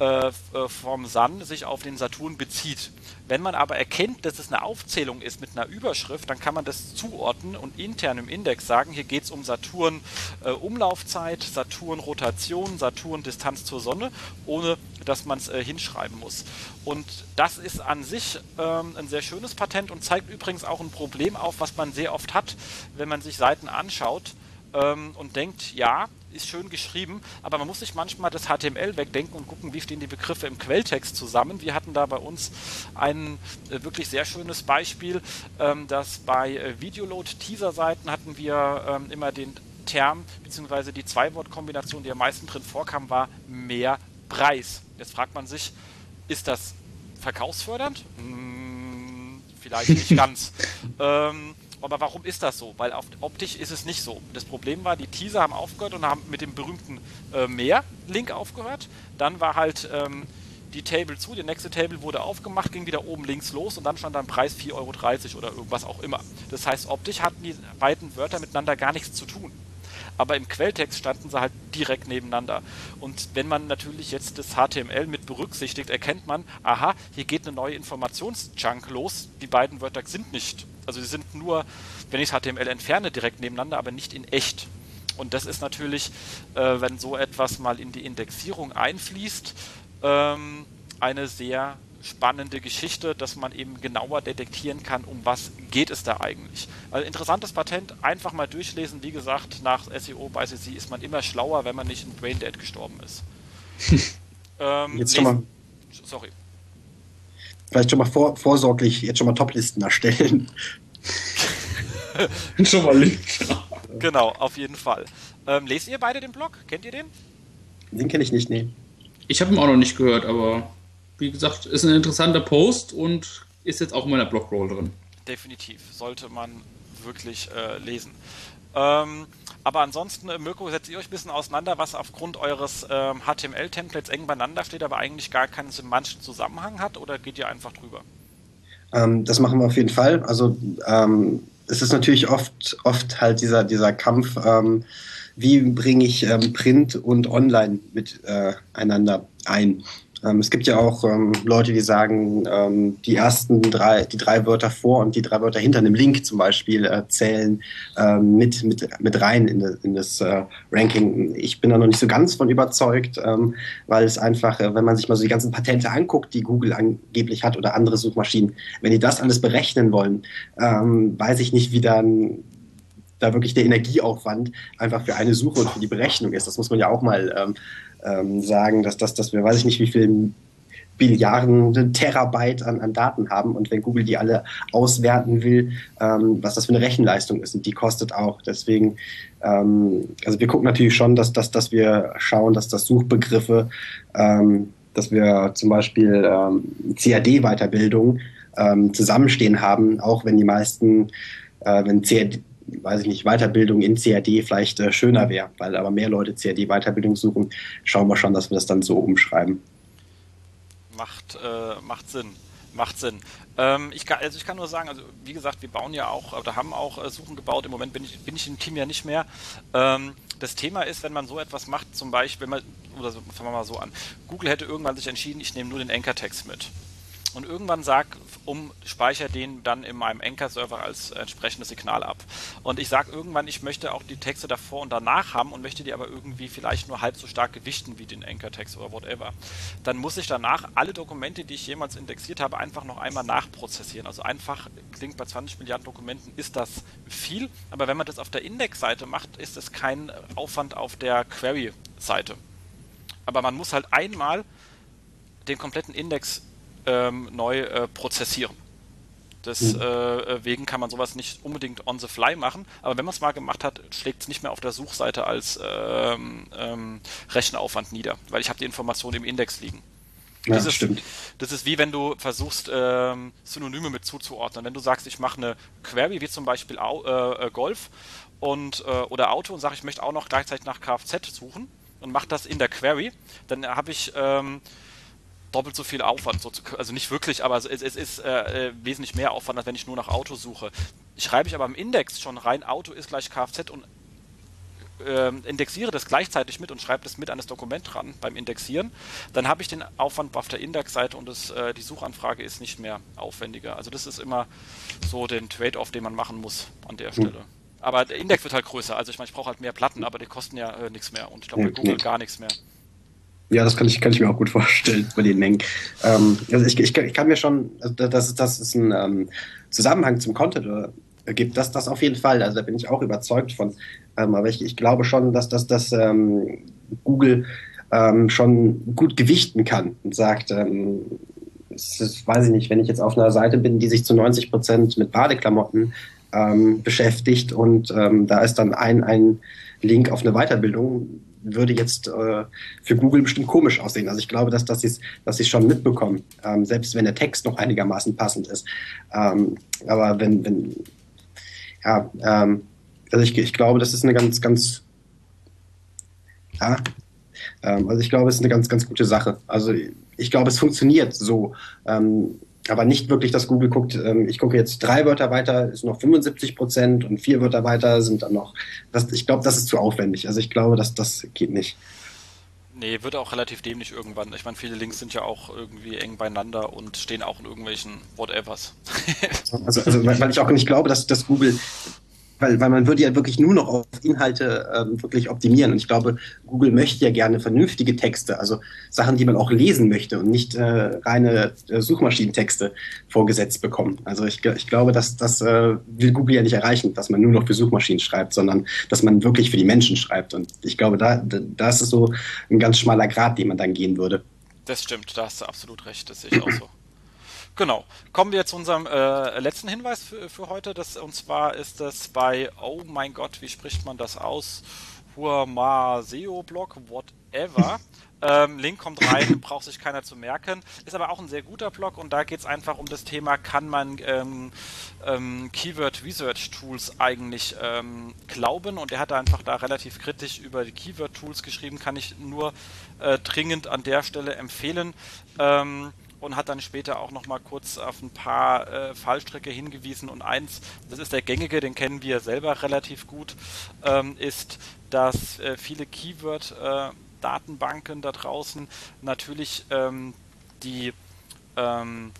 äh, äh, vom Sun sich auf den Saturn bezieht. Wenn man aber erkennt, dass es eine Aufzählung ist mit einer Überschrift, dann kann man das zuordnen und intern im Index sagen, hier geht es um Saturn äh, Umlaufzeit, Saturn Rotation, Saturn Distanz zur Sonne, ohne dass man es äh, hinschreiben muss. Und das ist an sich ähm, ein sehr schönes Patent und zeigt übrigens auch ein Problem auf, was man sehr oft hat, wenn man sich Seiten anschaut ähm, und denkt, ja, ist schön geschrieben, aber man muss sich manchmal das HTML wegdenken und gucken, wie stehen die Begriffe im Quelltext zusammen. Wir hatten da bei uns ein äh, wirklich sehr schönes Beispiel, ähm, dass bei äh, Videoload-Teaser-Seiten hatten wir ähm, immer den Term bzw. die Zwei-Wort-Kombination, die am meisten drin vorkam, war mehr Preis. Jetzt fragt man sich, ist das verkaufsfördernd? Hm, vielleicht nicht ganz. ähm, aber warum ist das so? Weil optisch ist es nicht so. Das Problem war, die Teaser haben aufgehört und haben mit dem berühmten äh, Mehr-Link aufgehört. Dann war halt ähm, die Table zu, die nächste Table wurde aufgemacht, ging wieder oben links los und dann stand dann Preis 4,30 Euro oder irgendwas auch immer. Das heißt, optisch hatten die beiden Wörter miteinander gar nichts zu tun aber im Quelltext standen sie halt direkt nebeneinander. Und wenn man natürlich jetzt das HTML mit berücksichtigt, erkennt man, aha, hier geht eine neue Informationschunk los. Die beiden Wörter sind nicht, also sie sind nur, wenn ich das HTML entferne, direkt nebeneinander, aber nicht in echt. Und das ist natürlich, äh, wenn so etwas mal in die Indexierung einfließt, ähm, eine sehr spannende Geschichte, dass man eben genauer detektieren kann, um was geht es da eigentlich. Also interessantes Patent, einfach mal durchlesen. Wie gesagt, nach SEO bei CC ist man immer schlauer, wenn man nicht in Braindead gestorben ist. ähm, jetzt schon mal. Sorry. Vielleicht schon mal vor, vorsorglich jetzt schon mal Toplisten erstellen. schon mal Link. Genau, auf jeden Fall. Ähm, lest ihr beide den Blog? Kennt ihr den? Den kenne ich nicht, nee. Ich habe ihn auch noch nicht gehört, aber wie gesagt, ist ein interessanter Post und ist jetzt auch in meiner Blogroll drin. Definitiv, sollte man wirklich äh, lesen. Ähm, aber ansonsten, äh, Mirko, setzt ihr euch ein bisschen auseinander, was aufgrund eures ähm, HTML-Templates eng beieinander steht, aber eigentlich gar keinen semantischen Zusammenhang hat, oder geht ihr einfach drüber? Ähm, das machen wir auf jeden Fall. Also ähm, es ist natürlich oft, oft halt dieser, dieser Kampf, ähm, wie bringe ich ähm, Print und Online miteinander äh, ein. Ähm, es gibt ja auch ähm, Leute, die sagen, ähm, die ersten drei, die drei Wörter vor und die drei Wörter hinter einem Link zum Beispiel äh, zählen ähm, mit, mit, mit rein in, de, in das äh, Ranking. Ich bin da noch nicht so ganz von überzeugt, ähm, weil es einfach, äh, wenn man sich mal so die ganzen Patente anguckt, die Google angeblich hat oder andere Suchmaschinen, wenn die das alles berechnen wollen, ähm, weiß ich nicht, wie dann da wirklich der Energieaufwand einfach für eine Suche und für die Berechnung ist. Das muss man ja auch mal ähm, sagen, dass, dass, dass wir, weiß ich nicht, wie viel Billiarden Terabyte an, an Daten haben und wenn Google die alle auswerten will, ähm, was das für eine Rechenleistung ist und die kostet auch. Deswegen, ähm, also wir gucken natürlich schon, dass, dass, dass wir schauen, dass das Suchbegriffe, ähm, dass wir zum Beispiel ähm, CAD-Weiterbildung ähm, zusammenstehen haben, auch wenn die meisten, äh, wenn CAD, weiß ich nicht, Weiterbildung in CAD vielleicht äh, schöner wäre, weil aber mehr Leute CAD-Weiterbildung suchen, schauen wir schon, dass wir das dann so umschreiben. Macht, äh, macht Sinn. Macht Sinn. Ähm, ich, kann, also ich kann nur sagen, also wie gesagt, wir bauen ja auch oder haben auch äh, Suchen gebaut. Im Moment bin ich, bin ich im Team ja nicht mehr. Ähm, das Thema ist, wenn man so etwas macht, zum Beispiel, wenn man, oder so, fangen wir mal so an, Google hätte irgendwann sich entschieden, ich nehme nur den Anchor-Text mit und irgendwann sag, um speichere den dann in meinem Anchor-Server als entsprechendes Signal ab. Und ich sage irgendwann, ich möchte auch die Texte davor und danach haben und möchte die aber irgendwie vielleicht nur halb so stark gewichten wie den Anchor-Text oder whatever. Dann muss ich danach alle Dokumente, die ich jemals indexiert habe, einfach noch einmal nachprozessieren. Also einfach klingt bei 20 Milliarden Dokumenten ist das viel, aber wenn man das auf der Index-Seite macht, ist es kein Aufwand auf der Query-Seite. Aber man muss halt einmal den kompletten Index ähm, neu äh, prozessieren. Deswegen mhm. äh, kann man sowas nicht unbedingt on the fly machen, aber wenn man es mal gemacht hat, schlägt es nicht mehr auf der Suchseite als ähm, ähm, Rechenaufwand nieder, weil ich habe die Information im Index liegen. Ja, das, ist, das ist wie wenn du versuchst, ähm, Synonyme mit zuzuordnen. Wenn du sagst, ich mache eine Query, wie zum Beispiel Au, äh, äh Golf und, äh, oder Auto und sage, ich möchte auch noch gleichzeitig nach Kfz suchen und mache das in der Query, dann habe ich ähm, doppelt so viel Aufwand. So zu, also nicht wirklich, aber es, es ist äh, äh, wesentlich mehr Aufwand, als wenn ich nur nach Auto suche. Schreibe ich aber im Index schon rein, Auto ist gleich Kfz und äh, indexiere das gleichzeitig mit und schreibe das mit an das Dokument dran beim Indexieren, dann habe ich den Aufwand auf der Indexseite und das, äh, die Suchanfrage ist nicht mehr aufwendiger. Also das ist immer so den Trade-off, den man machen muss an der Stelle. Aber der Index wird halt größer. Also ich meine, ich brauche halt mehr Platten, aber die kosten ja äh, nichts mehr. Und ich glaube bei Google gar nichts mehr. Ja, das kann ich, kann ich mir auch gut vorstellen bei den Mengen. Ähm, also ich, ich, ich, kann mir schon, also dass, dass es einen ähm, Zusammenhang zum Content äh, gibt, das, das auf jeden Fall. Also da bin ich auch überzeugt von. Ähm, aber ich, ich glaube schon, dass, dass, dass ähm, Google ähm, schon gut gewichten kann und sagt, ähm, ist, weiß ich nicht, wenn ich jetzt auf einer Seite bin, die sich zu 90 Prozent mit Badeklamotten ähm, beschäftigt und ähm, da ist dann ein, ein Link auf eine Weiterbildung, würde jetzt äh, für Google bestimmt komisch aussehen. Also ich glaube, dass, dass sie es dass schon mitbekommen, ähm, selbst wenn der Text noch einigermaßen passend ist. Ähm, aber wenn, wenn ja, ähm, also ich, ich glaube, das ist eine ganz, ganz, ja, ähm, also ich glaube, es ist eine ganz, ganz gute Sache. Also ich glaube, es funktioniert so. Ähm, aber nicht wirklich, dass Google guckt, ähm, ich gucke jetzt drei Wörter weiter, ist noch 75 Prozent und vier Wörter weiter sind dann noch. Das, ich glaube, das ist zu aufwendig. Also ich glaube, dass das geht nicht. Nee, wird auch relativ dämlich irgendwann. Ich meine, viele Links sind ja auch irgendwie eng beieinander und stehen auch in irgendwelchen Whatevers. also, also weil ich auch nicht glaube, dass, dass Google weil, weil man würde ja wirklich nur noch auf Inhalte ähm, wirklich optimieren. Und ich glaube, Google möchte ja gerne vernünftige Texte, also Sachen, die man auch lesen möchte und nicht äh, reine äh, Suchmaschinentexte vorgesetzt bekommen. Also ich, ich glaube, dass das äh, will Google ja nicht erreichen, dass man nur noch für Suchmaschinen schreibt, sondern dass man wirklich für die Menschen schreibt. Und ich glaube, da, da ist es so ein ganz schmaler Grad, den man dann gehen würde. Das stimmt, da hast du absolut recht, das sehe ich auch so. Genau. Kommen wir zu unserem äh, letzten Hinweis für, für heute. Das, und zwar ist das bei, oh mein Gott, wie spricht man das aus? Huamaseo-Blog, whatever. Ähm, Link kommt rein, braucht sich keiner zu merken. Ist aber auch ein sehr guter Blog und da geht es einfach um das Thema, kann man ähm, ähm, Keyword Research Tools eigentlich ähm, glauben? Und er hat einfach da relativ kritisch über die Keyword Tools geschrieben, kann ich nur äh, dringend an der Stelle empfehlen. Und hat dann später auch nochmal kurz auf ein paar äh, Fallstrecke hingewiesen. Und eins, das ist der gängige, den kennen wir selber relativ gut, ähm, ist, dass äh, viele Keyword-Datenbanken äh, da draußen natürlich ähm, die ähm,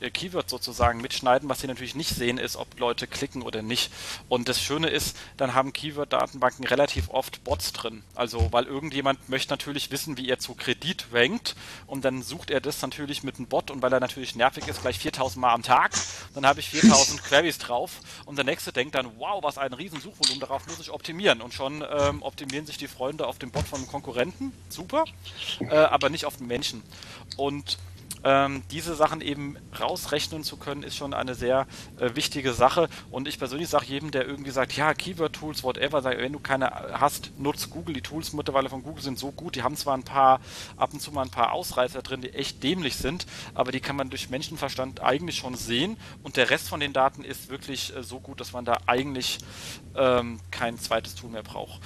Keyword sozusagen mitschneiden. Was sie natürlich nicht sehen, ist, ob Leute klicken oder nicht. Und das Schöne ist, dann haben Keyword-Datenbanken relativ oft Bots drin. Also, weil irgendjemand möchte natürlich wissen, wie er zu Kredit rankt und dann sucht er das natürlich mit einem Bot und weil er natürlich nervig ist, gleich 4000 Mal am Tag. Dann habe ich 4000 Queries drauf und der nächste denkt dann, wow, was ein riesen Suchvolumen, darauf muss ich optimieren. Und schon ähm, optimieren sich die Freunde auf dem Bot von einem Konkurrenten. Super. Äh, aber nicht auf den Menschen. Und ähm, diese Sachen eben rausrechnen zu können, ist schon eine sehr äh, wichtige Sache. Und ich persönlich sage jedem, der irgendwie sagt, ja, Keyword-Tools, whatever, sag, wenn du keine hast, nutzt Google. Die Tools mittlerweile von Google sind so gut, die haben zwar ein paar, ab und zu mal ein paar Ausreißer drin, die echt dämlich sind, aber die kann man durch Menschenverstand eigentlich schon sehen. Und der Rest von den Daten ist wirklich äh, so gut, dass man da eigentlich ähm, kein zweites Tool mehr braucht.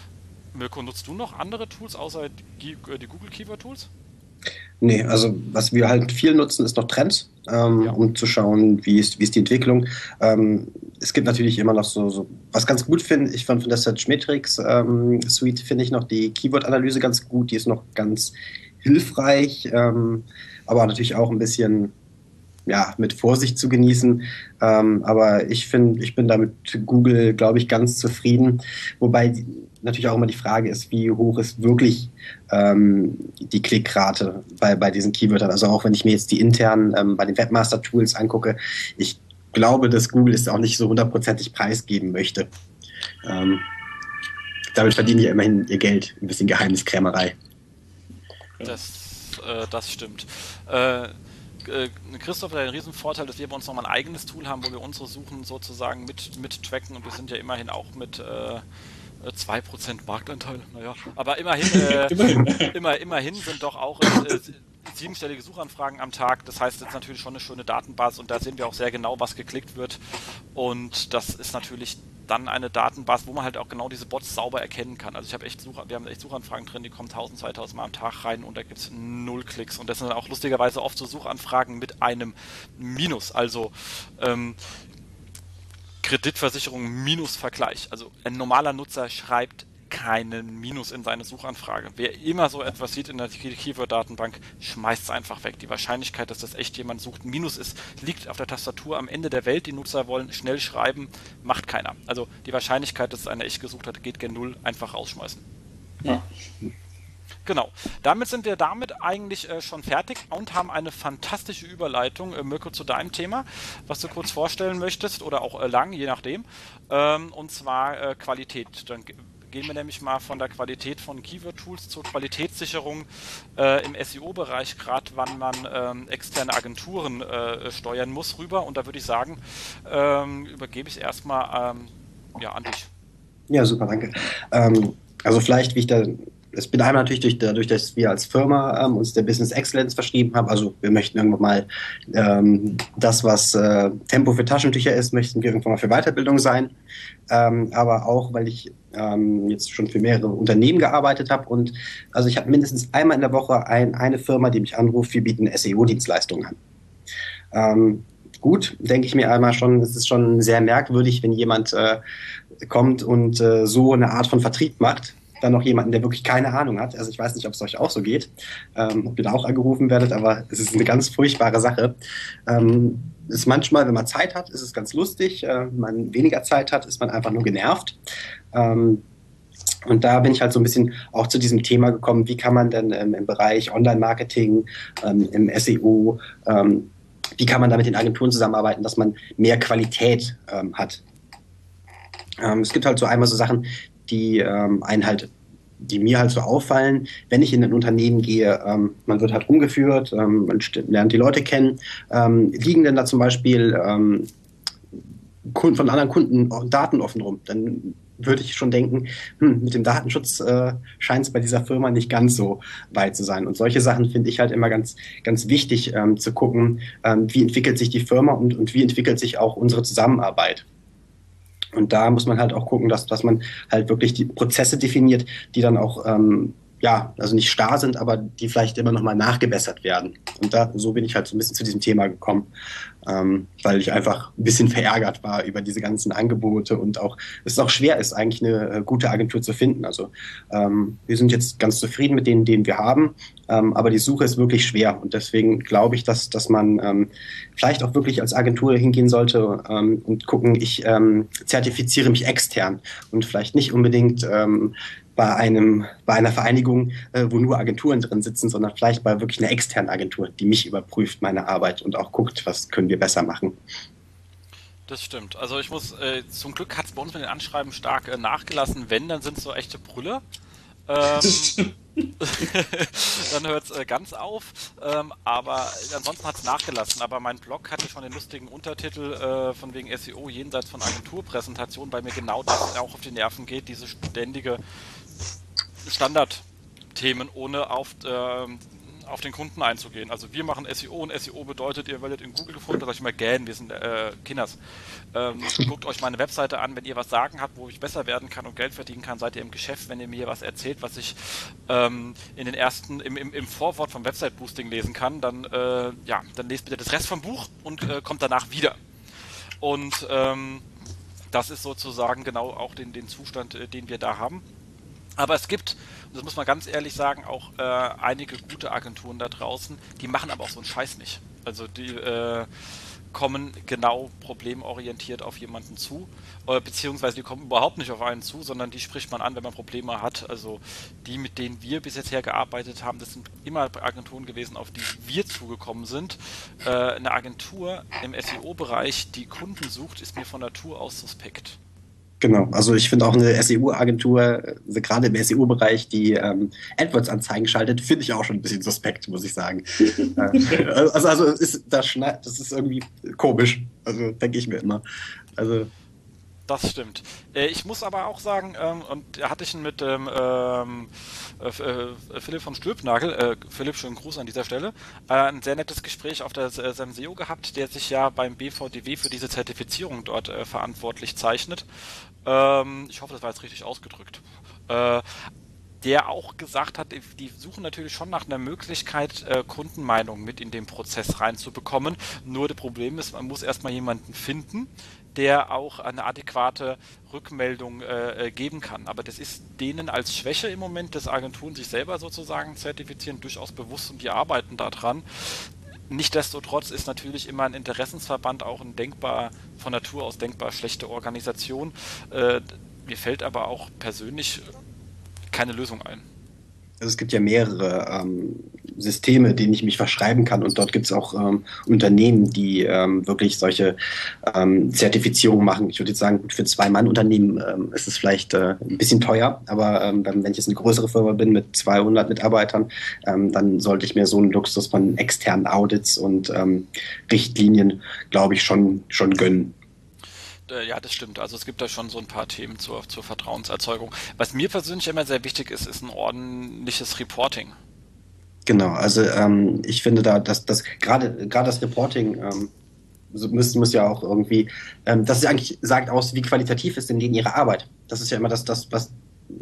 Mirko, nutzt du noch andere Tools außer die, äh, Google Keyword Tools? Nee, also was wir halt viel nutzen, ist noch Trends, ähm, ja. um zu schauen, wie ist, wie ist die Entwicklung. Ähm, es gibt natürlich immer noch so, so was ganz gut finde ich von, von der Search Metrics ähm, Suite finde ich noch die Keyword-Analyse ganz gut, die ist noch ganz hilfreich, ähm, aber natürlich auch ein bisschen ja, mit Vorsicht zu genießen. Ähm, aber ich finde, ich bin damit Google, glaube ich, ganz zufrieden. Wobei natürlich auch immer die Frage ist, wie hoch ist wirklich ähm, die Klickrate bei, bei diesen Keywörtern. Also auch wenn ich mir jetzt die internen ähm, bei den Webmaster-Tools angucke, ich glaube, dass Google es auch nicht so hundertprozentig preisgeben möchte. Ähm, damit verdienen ja immerhin ihr Geld. Ein bisschen Geheimniskrämerei. Das, äh, das stimmt. Äh, Christoph hat einen riesen Vorteil, dass wir bei uns nochmal ein eigenes Tool haben, wo wir unsere Suchen sozusagen mit, mit tracken und wir sind ja immerhin auch mit äh, 2% Marktanteil, naja, aber immerhin, äh, immerhin. Immer, immerhin sind doch auch äh, siebenstellige Suchanfragen am Tag. Das heißt, es ist natürlich schon eine schöne Datenbasis und da sehen wir auch sehr genau, was geklickt wird. Und das ist natürlich dann eine Datenbasis, wo man halt auch genau diese Bots sauber erkennen kann. Also ich habe echt Such, wir haben echt Suchanfragen drin, die kommen 1000, 2000 Mal am Tag rein und da gibt es null Klicks. Und das sind dann auch lustigerweise oft so Suchanfragen mit einem Minus. Also ähm, Kreditversicherung minus Vergleich. Also ein normaler Nutzer schreibt keinen Minus in seine Suchanfrage. Wer immer so etwas sieht in der Keyword-Datenbank, schmeißt es einfach weg. Die Wahrscheinlichkeit, dass das echt jemand sucht, Minus ist, liegt auf der Tastatur am Ende der Welt. Die Nutzer wollen schnell schreiben, macht keiner. Also die Wahrscheinlichkeit, dass es einer echt gesucht hat, geht gen Null, einfach rausschmeißen. Ja. Genau. Damit sind wir damit eigentlich äh, schon fertig und haben eine fantastische Überleitung, äh, Mirko, zu deinem Thema, was du kurz vorstellen möchtest oder auch äh, lang, je nachdem. Ähm, und zwar äh, Qualität. Dann gehen wir nämlich mal von der Qualität von Keyword-Tools zur Qualitätssicherung äh, im SEO-Bereich, gerade wann man ähm, externe Agenturen äh, steuern muss, rüber. Und da würde ich sagen, ähm, übergebe ich es erstmal ähm, ja, an dich. Ja, super, danke. Ähm, also vielleicht, wie ich da es bin einmal natürlich durch, dadurch, dass wir als Firma ähm, uns der Business Excellence verschrieben haben. Also wir möchten irgendwann mal ähm, das, was äh, Tempo für Taschentücher ist, möchten wir irgendwann mal für Weiterbildung sein. Ähm, aber auch, weil ich ähm, jetzt schon für mehrere Unternehmen gearbeitet habe und also ich habe mindestens einmal in der Woche ein, eine Firma, die mich anruft, wir bieten SEO-Dienstleistungen an. Ähm, gut, denke ich mir einmal schon, es ist schon sehr merkwürdig, wenn jemand äh, kommt und äh, so eine Art von Vertrieb macht dann noch jemanden, der wirklich keine Ahnung hat. Also ich weiß nicht, ob es euch auch so geht, ähm, ob ihr da auch angerufen werdet, aber es ist eine ganz furchtbare Sache. Ähm, ist manchmal, wenn man Zeit hat, ist es ganz lustig. Äh, wenn man weniger Zeit hat, ist man einfach nur genervt. Ähm, und da bin ich halt so ein bisschen auch zu diesem Thema gekommen, wie kann man denn ähm, im Bereich Online-Marketing, ähm, im SEO, ähm, wie kann man da mit den Agenturen zusammenarbeiten, dass man mehr Qualität hat. Es gibt halt so einmal so Sachen, die ähm, einen halt die mir halt so auffallen, wenn ich in ein Unternehmen gehe, ähm, man wird halt umgeführt, ähm, man lernt die Leute kennen, ähm, liegen denn da zum Beispiel ähm, Kunden, von anderen Kunden Daten offen rum, dann würde ich schon denken, hm, mit dem Datenschutz äh, scheint es bei dieser Firma nicht ganz so weit zu sein. Und solche Sachen finde ich halt immer ganz, ganz wichtig ähm, zu gucken, ähm, wie entwickelt sich die Firma und, und wie entwickelt sich auch unsere Zusammenarbeit. Und da muss man halt auch gucken, dass, dass man halt wirklich die Prozesse definiert, die dann auch ähm, ja, also nicht starr sind, aber die vielleicht immer nochmal nachgebessert werden. Und da, so bin ich halt so ein bisschen zu diesem Thema gekommen, ähm, weil ich einfach ein bisschen verärgert war über diese ganzen Angebote und auch, es auch schwer ist, eigentlich eine äh, gute Agentur zu finden. Also ähm, wir sind jetzt ganz zufrieden mit denen, denen wir haben, ähm, aber die Suche ist wirklich schwer und deswegen glaube ich, dass, dass man ähm, vielleicht auch wirklich als Agentur hingehen sollte ähm, und gucken, ich ähm, zertifiziere mich extern und vielleicht nicht unbedingt ähm, bei einem, bei einer Vereinigung, äh, wo nur Agenturen drin sitzen, sondern vielleicht bei wirklich einer externen Agentur, die mich überprüft, meine Arbeit und auch guckt, was können wir besser machen. Das stimmt. Also ich muss, äh, zum Glück hat es bei uns mit den Anschreiben stark äh, nachgelassen. Wenn, dann sind es so echte Brüller. Ähm, dann hört es äh, ganz auf. Ähm, aber ansonsten hat es nachgelassen. Aber mein Blog hatte schon den lustigen Untertitel äh, von wegen SEO jenseits von Agenturpräsentation, weil mir genau das auch auf die Nerven geht, diese ständige Standardthemen, ohne auf, äh, auf den Kunden einzugehen. Also wir machen SEO und SEO bedeutet, ihr werdet in Google gefunden, da sage ich immer gähn, wir sind äh, Kinders. Ähm, guckt euch meine Webseite an, wenn ihr was sagen habt, wo ich besser werden kann und Geld verdienen kann, seid ihr im Geschäft, wenn ihr mir was erzählt, was ich ähm, in den ersten, im, im, im Vorwort vom Website Boosting lesen kann, dann äh, ja, dann lest bitte das Rest vom Buch und äh, kommt danach wieder. Und ähm, das ist sozusagen genau auch den, den Zustand, äh, den wir da haben. Aber es gibt, das muss man ganz ehrlich sagen, auch äh, einige gute Agenturen da draußen, die machen aber auch so einen Scheiß nicht. Also die äh, kommen genau problemorientiert auf jemanden zu, äh, beziehungsweise die kommen überhaupt nicht auf einen zu, sondern die spricht man an, wenn man Probleme hat. Also die, mit denen wir bis jetzt her gearbeitet haben, das sind immer Agenturen gewesen, auf die wir zugekommen sind. Äh, eine Agentur im SEO-Bereich, die Kunden sucht, ist mir von Natur aus suspekt. Genau, also ich finde auch eine SEO-Agentur, also gerade im SEO-Bereich, die ähm, AdWords-Anzeigen schaltet, finde ich auch schon ein bisschen suspekt, muss ich sagen. Äh, also, also ist, das, das ist irgendwie komisch, also denke ich mir immer. Also das stimmt. Äh, ich muss aber auch sagen, ähm, und da hatte ich ihn mit ähm, äh, äh, Philipp vom Stülpnagel, äh, Philipp, schönen Gruß an dieser Stelle, äh, ein sehr nettes Gespräch auf der äh, SEO gehabt, der sich ja beim BVDW für diese Zertifizierung dort äh, verantwortlich zeichnet. Ähm, ich hoffe, das war jetzt richtig ausgedrückt. Äh, der auch gesagt hat, die suchen natürlich schon nach einer Möglichkeit, äh, Kundenmeinung mit in den Prozess reinzubekommen. Nur das Problem ist, man muss erstmal jemanden finden, der auch eine adäquate Rückmeldung äh, äh, geben kann. Aber das ist denen als Schwäche im Moment, dass Agenturen sich selber sozusagen zertifizieren, durchaus bewusst und die arbeiten daran. Nichtsdestotrotz ist natürlich immer ein Interessensverband auch ein denkbar, von Natur aus denkbar schlechte Organisation. Äh, mir fällt aber auch persönlich keine Lösung ein. Also es gibt ja mehrere ähm, Systeme, denen ich mich verschreiben kann. Und dort gibt es auch ähm, Unternehmen, die ähm, wirklich solche ähm, Zertifizierungen machen. Ich würde jetzt sagen, gut, für zwei Mann-Unternehmen ähm, ist es vielleicht äh, ein bisschen teuer. Aber ähm, wenn ich jetzt eine größere Firma bin mit 200 Mitarbeitern, dann sollte ich mir so einen Luxus von externen Audits und Richtlinien, glaube ich, schon, schon gönnen äh, ja, das stimmt. Also es gibt da schon so ein paar Themen zur, zur Vertrauenserzeugung. Was mir persönlich immer sehr wichtig ist, ist ein ordentliches Reporting. Genau, also ähm, ich finde da, dass das gerade gerade das Reporting ähm, muss, muss ja auch irgendwie, ähm, das ist eigentlich sagt aus, wie qualitativ ist denn denen ihre Arbeit. Das ist ja immer das, das was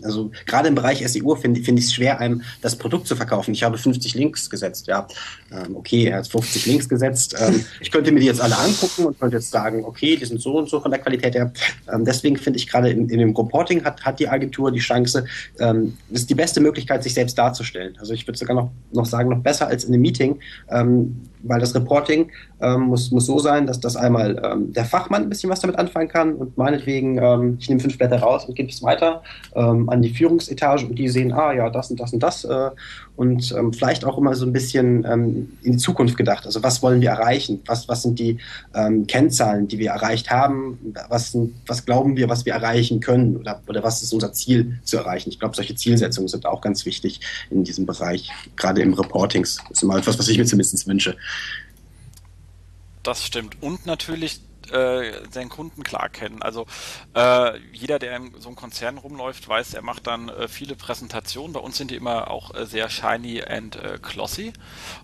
also gerade im Bereich SEO finde find ich es schwer, einem das Produkt zu verkaufen. Ich habe 50 Links gesetzt, ja. Ähm, okay, er hat 50 Links gesetzt. Ähm, ich könnte mir die jetzt alle angucken und könnte jetzt sagen, okay, die sind so und so von der Qualität her. Ähm, deswegen finde ich gerade in, in, dem Reporting hat, hat die Agentur die Chance, ähm, ist die beste Möglichkeit, sich selbst darzustellen. Also ich würde sogar noch, noch sagen, noch besser als in einem Meeting, ähm, weil das Reporting ähm, muss, muss so sein, dass das einmal der Fachmann ein bisschen was damit anfangen kann und meinetwegen, ich nehme fünf Blätter raus und gebe es weiter ähm, an die Führungsetage und die sehen, ah ja, das und das und das äh, und ähm, vielleicht auch immer so ein bisschen ähm, in die Zukunft gedacht. Also was wollen wir erreichen? Was, was sind die Kennzahlen, die wir erreicht haben? Was, was glauben wir, was wir erreichen können? Oder, oder was ist unser Ziel zu erreichen? Ich glaube, solche Zielsetzungen sind auch ganz wichtig in diesem Bereich, gerade im Reportings. Das ist immer etwas, was ich mir zumindest wünsche. Das stimmt. Und natürlich äh, seinen Kunden klar kennen. Also äh, jeder, der in so einem Konzern rumläuft, weiß, er macht dann äh, viele Präsentationen. Bei uns sind die immer auch äh, sehr shiny and äh, glossy.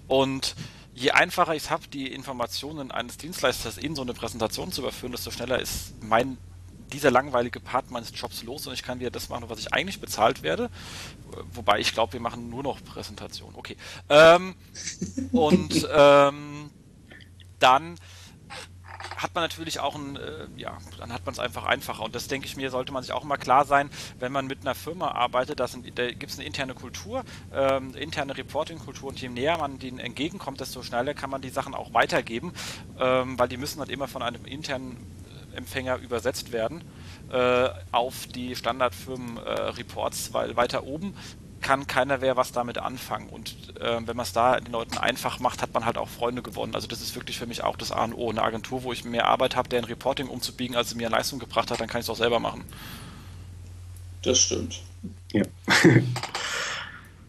Und je einfacher ich es habe, die Informationen eines Dienstleisters in so eine Präsentation zu überführen, desto schneller ist mein dieser langweilige Part meines Jobs los und ich kann wieder das machen, was ich eigentlich bezahlt werde. Wobei ich glaube, wir machen nur noch Präsentationen. Okay. Ähm, und ähm, dann hat man natürlich auch ein, äh, ja, dann hat man es einfach einfacher. Und das denke ich mir, sollte man sich auch immer klar sein, wenn man mit einer Firma arbeitet, da gibt es eine interne Kultur, ähm, interne Reporting-Kultur und je näher man denen entgegenkommt, desto schneller kann man die Sachen auch weitergeben, ähm, weil die müssen halt immer von einem internen Empfänger übersetzt werden äh, auf die Standardfirmen-Reports, äh, weil weiter oben kann keiner wer was damit anfangen. Und äh, wenn man es da den Leuten einfach macht, hat man halt auch Freunde gewonnen. Also das ist wirklich für mich auch das A und O. Eine Agentur, wo ich mehr Arbeit habe, deren Reporting umzubiegen, als sie mir Leistung gebracht hat, dann kann ich es auch selber machen. Das stimmt. Ja.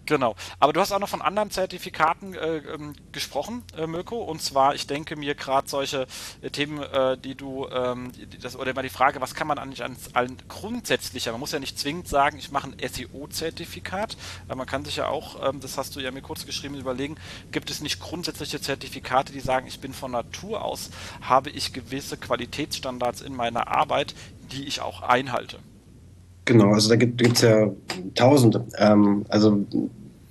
Genau. Aber du hast auch noch von anderen Zertifikaten äh, ähm, gesprochen, äh, Mirko. Und zwar, ich denke mir gerade solche äh, Themen, äh, die du, ähm, die, das, oder immer die Frage, was kann man eigentlich an, an grundsätzlicher, man muss ja nicht zwingend sagen, ich mache ein SEO-Zertifikat, man kann sich ja auch, ähm, das hast du ja mir kurz geschrieben, überlegen, gibt es nicht grundsätzliche Zertifikate, die sagen, ich bin von Natur aus, habe ich gewisse Qualitätsstandards in meiner Arbeit, die ich auch einhalte. Genau, also da gibt es ja tausende. Ähm, also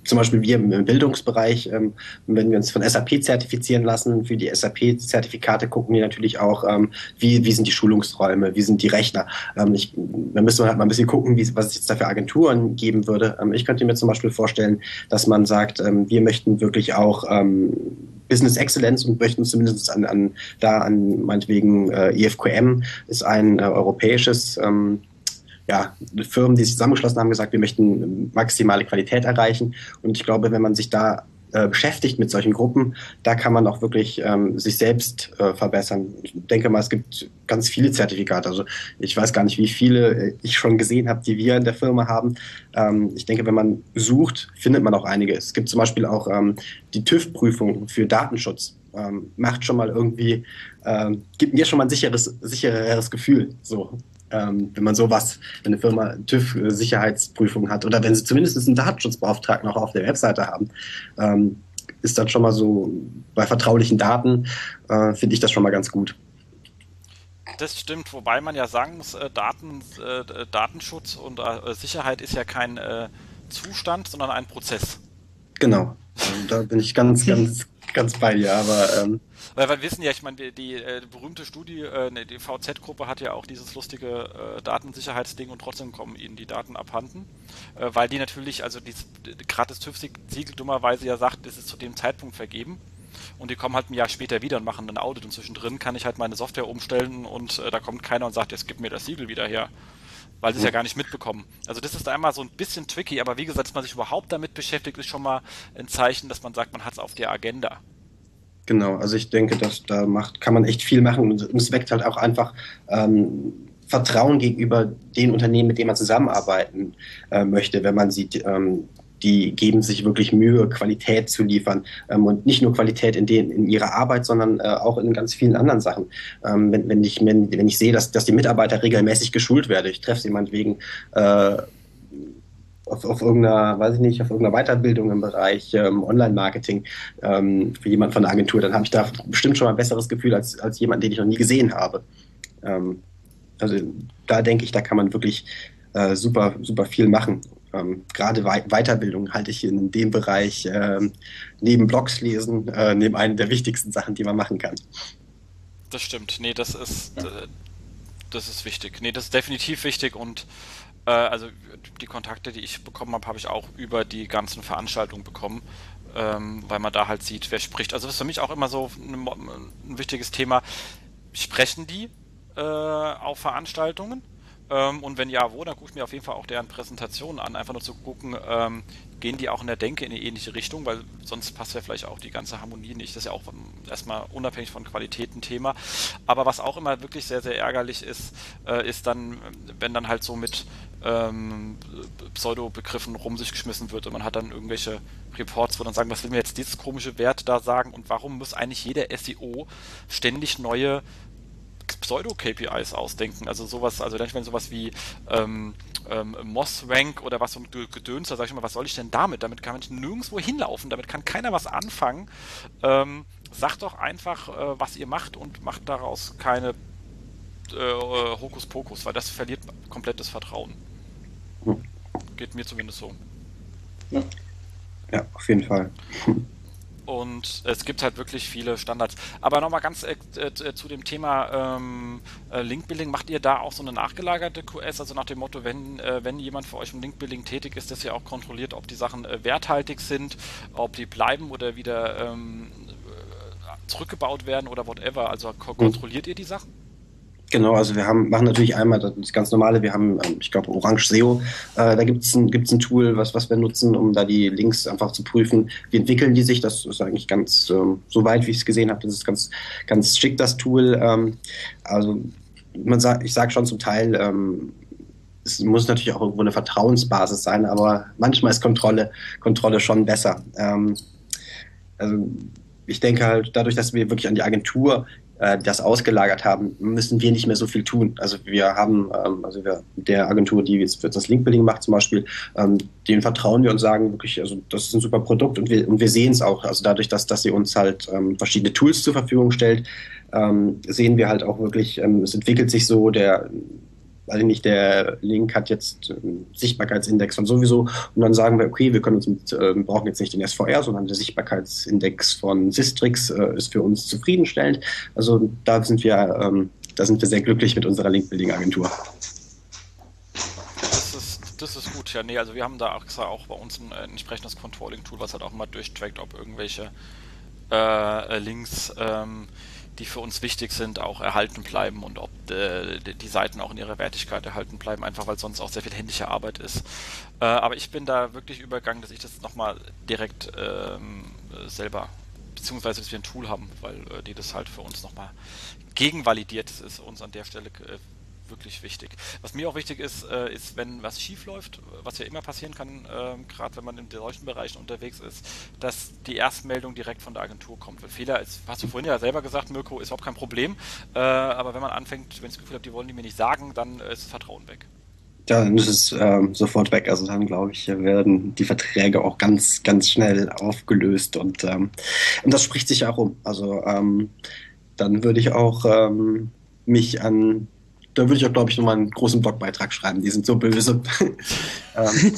zum Beispiel wir im Bildungsbereich, ähm, wenn wir uns von SAP zertifizieren lassen, für die SAP-Zertifikate gucken wir natürlich auch, ähm, wie, wie sind die Schulungsräume, wie sind die Rechner. Ähm, ich, da müssen wir halt mal ein bisschen gucken, wie, was es jetzt da für Agenturen geben würde. Ähm, ich könnte mir zum Beispiel vorstellen, dass man sagt, ähm, wir möchten wirklich auch ähm, Business Excellence und möchten zumindest an, an da an meinetwegen äh, EFQM ist ein äh, europäisches ähm, ja, Firmen, die sich zusammengeschlossen haben, gesagt, wir möchten maximale Qualität erreichen. Und ich glaube, wenn man sich da äh, beschäftigt mit solchen Gruppen, da kann man auch wirklich ähm, sich selbst äh, verbessern. Ich denke mal, es gibt ganz viele Zertifikate. Also ich weiß gar nicht, wie viele äh, ich schon gesehen habe, die wir in der Firma haben. Ähm, ich denke, wenn man sucht, findet man auch einige. Es gibt zum Beispiel auch ähm, die TÜV-Prüfung für Datenschutz. Ähm, macht schon mal irgendwie, ähm, gibt mir schon mal ein sicheres, sichereres Gefühl. So ähm, wenn man sowas, wenn eine Firma TÜV-Sicherheitsprüfung hat oder wenn sie zumindest einen Datenschutzbeauftragten auch auf der Webseite haben, ähm, ist das schon mal so, bei vertraulichen Daten äh, finde ich das schon mal ganz gut. Das stimmt, wobei man ja sagen muss, äh, Daten, äh, Datenschutz und äh, Sicherheit ist ja kein äh, Zustand, sondern ein Prozess. Genau, da bin ich ganz, ganz, ganz bei dir, aber ähm, weil wir wissen ja, ich meine, die, die äh, berühmte Studie, äh, die VZ-Gruppe hat ja auch dieses lustige äh, Datensicherheitsding und trotzdem kommen ihnen die Daten abhanden, äh, weil die natürlich, also gerade das TÜV-Siegel dummerweise ja sagt, das ist zu dem Zeitpunkt vergeben. Und die kommen halt ein Jahr später wieder und machen ein Audit. Und zwischendrin kann ich halt meine Software umstellen und äh, da kommt keiner und sagt, jetzt gib mir das Siegel wieder her weil sie es ja gar nicht mitbekommen. Also das ist einmal so ein bisschen tricky, aber wie gesagt, dass man sich überhaupt damit beschäftigt, ist schon mal ein Zeichen, dass man sagt, man hat es auf der Agenda. Genau, also ich denke, dass da macht, kann man echt viel machen und es weckt halt auch einfach ähm, Vertrauen gegenüber den Unternehmen, mit denen man zusammenarbeiten äh, möchte, wenn man sieht, ähm, die geben sich wirklich Mühe, Qualität zu liefern ähm, und nicht nur Qualität in, den, in ihrer Arbeit, sondern äh, auch in ganz vielen anderen Sachen. Ähm, wenn, wenn, ich, wenn, wenn ich sehe, dass, dass die Mitarbeiter regelmäßig geschult werden, ich treffe sie meinetwegen äh, auf, auf irgendeiner, weiß ich nicht, auf irgendeiner Weiterbildung im Bereich ähm, Online-Marketing ähm, für jemanden von der Agentur, dann habe ich da bestimmt schon mal ein besseres Gefühl als, als jemand, den ich noch nie gesehen habe. Ähm, also da denke ich, da kann man wirklich äh, super, super viel machen. Ähm, gerade We Weiterbildung halte ich in dem Bereich ähm, neben Blogs lesen, äh, neben einer der wichtigsten Sachen, die man machen kann. Das stimmt. Nee, das ist, äh, das ist wichtig. Nee, das ist definitiv wichtig und äh, also die Kontakte, die ich bekommen habe, habe ich auch über die ganzen Veranstaltungen bekommen, ähm, weil man da halt sieht, wer spricht. Also das ist für mich auch immer so ein, ein wichtiges Thema. Sprechen die äh, auf Veranstaltungen? Ähm, und wenn ja, wo, dann gucke ich mir auf jeden Fall auch deren Präsentationen an, einfach nur zu gucken, ähm, gehen die auch in der Denke in eine ähnliche Richtung, weil sonst passt ja vielleicht auch die ganze Harmonie nicht. Das ist ja auch erstmal unabhängig von Qualität ein Thema. Aber was auch immer wirklich sehr, sehr ärgerlich ist, äh, ist dann, wenn dann halt so mit ähm, Pseudo-Begriffen rum sich geschmissen wird und man hat dann irgendwelche Reports, wo dann sagen, was will mir jetzt dieses komische Wert da sagen und warum muss eigentlich jeder SEO ständig neue Pseudo-KPIs ausdenken. Also sowas, also wenn sowas wie ähm, ähm, Moss-Rank oder was so ein Gedöns, da sage ich mal, was soll ich denn damit? Damit kann man nirgendwo hinlaufen, damit kann keiner was anfangen. Ähm, sagt doch einfach, äh, was ihr macht und macht daraus keine äh, Hokuspokus, weil das verliert komplett das Vertrauen. Hm. Geht mir zumindest so. Ja, ja auf jeden Fall. Und es gibt halt wirklich viele Standards. Aber nochmal ganz äh, äh, zu dem Thema ähm, äh, Linkbuilding. Macht ihr da auch so eine nachgelagerte QS? Also nach dem Motto, wenn, äh, wenn jemand für euch im Linkbuilding tätig ist, dass ihr auch kontrolliert, ob die Sachen äh, werthaltig sind, ob die bleiben oder wieder ähm, äh, zurückgebaut werden oder whatever. Also kontrolliert ihr die Sachen? Genau, also wir haben, machen natürlich einmal das ganz normale, wir haben, ähm, ich glaube, Orange SEO. Äh, da gibt es ein, gibt's ein Tool, was, was wir nutzen, um da die Links einfach zu prüfen. Wie entwickeln die sich? Das ist eigentlich ganz, ähm, so weit, wie ich es gesehen habe, das ist ganz, ganz schick, das Tool. Ähm, also man sagt, ich sage schon zum Teil, es muss natürlich auch irgendwo eine Vertrauensbasis sein, aber manchmal ist Kontrolle, Kontrolle schon besser. Also ich denke halt, dadurch, dass wir wirklich an die Agentur äh, das ausgelagert haben, müssen wir nicht mehr so viel tun. Also wir haben, ähm, also wir, der Agentur, die jetzt für das Linkbuilding macht zum Beispiel, ähm, denen vertrauen wir und sagen wirklich, also das ist ein super Produkt und wir, und wir sehen es auch. Also dadurch, dass, dass sie uns halt ähm, verschiedene Tools zur Verfügung stellt, ähm, sehen wir halt auch wirklich, ähm, es entwickelt sich so, der weiß ich nicht, der Link hat jetzt einen Sichtbarkeitsindex von sowieso und dann sagen wir, okay, wir können uns mit, äh, brauchen jetzt nicht den SVR, sondern der Sichtbarkeitsindex von Sistrix äh, ist für uns zufriedenstellend. Also da sind wir, ähm, da sind wir sehr glücklich mit unserer Link-Building-Agentur. Das ist, gut, ja, nee, also wir haben da auch, auch bei uns ein, ein entsprechendes Controlling-Tool, was halt auch mal durchtrackt, ob irgendwelche äh, Links ähm, die für uns wichtig sind, auch erhalten bleiben und ob äh, die Seiten auch in ihrer Wertigkeit erhalten bleiben, einfach weil sonst auch sehr viel händische Arbeit ist. Äh, aber ich bin da wirklich übergegangen, dass ich das nochmal direkt ähm, selber, beziehungsweise dass wir ein Tool haben, weil äh, die das halt für uns nochmal gegenvalidiert. Ist uns an der Stelle äh, wirklich wichtig. Was mir auch wichtig ist, äh, ist, wenn was schief läuft, was ja immer passieren kann, äh, gerade wenn man in solchen Bereichen unterwegs ist, dass die Erstmeldung direkt von der Agentur kommt. Weil Fehler ist, hast du vorhin ja selber gesagt, Mirko, ist überhaupt kein Problem. Äh, aber wenn man anfängt, wenn ich das Gefühl habe, die wollen die mir nicht sagen, dann ist das Vertrauen weg. Ja, dann ist es ähm, sofort weg. Also dann glaube ich, werden die Verträge auch ganz, ganz schnell aufgelöst und, ähm, und das spricht sich auch um. Also ähm, dann würde ich auch ähm, mich an da würde ich auch, glaube ich, nochmal einen großen Blogbeitrag schreiben. Die sind so böse. ähm,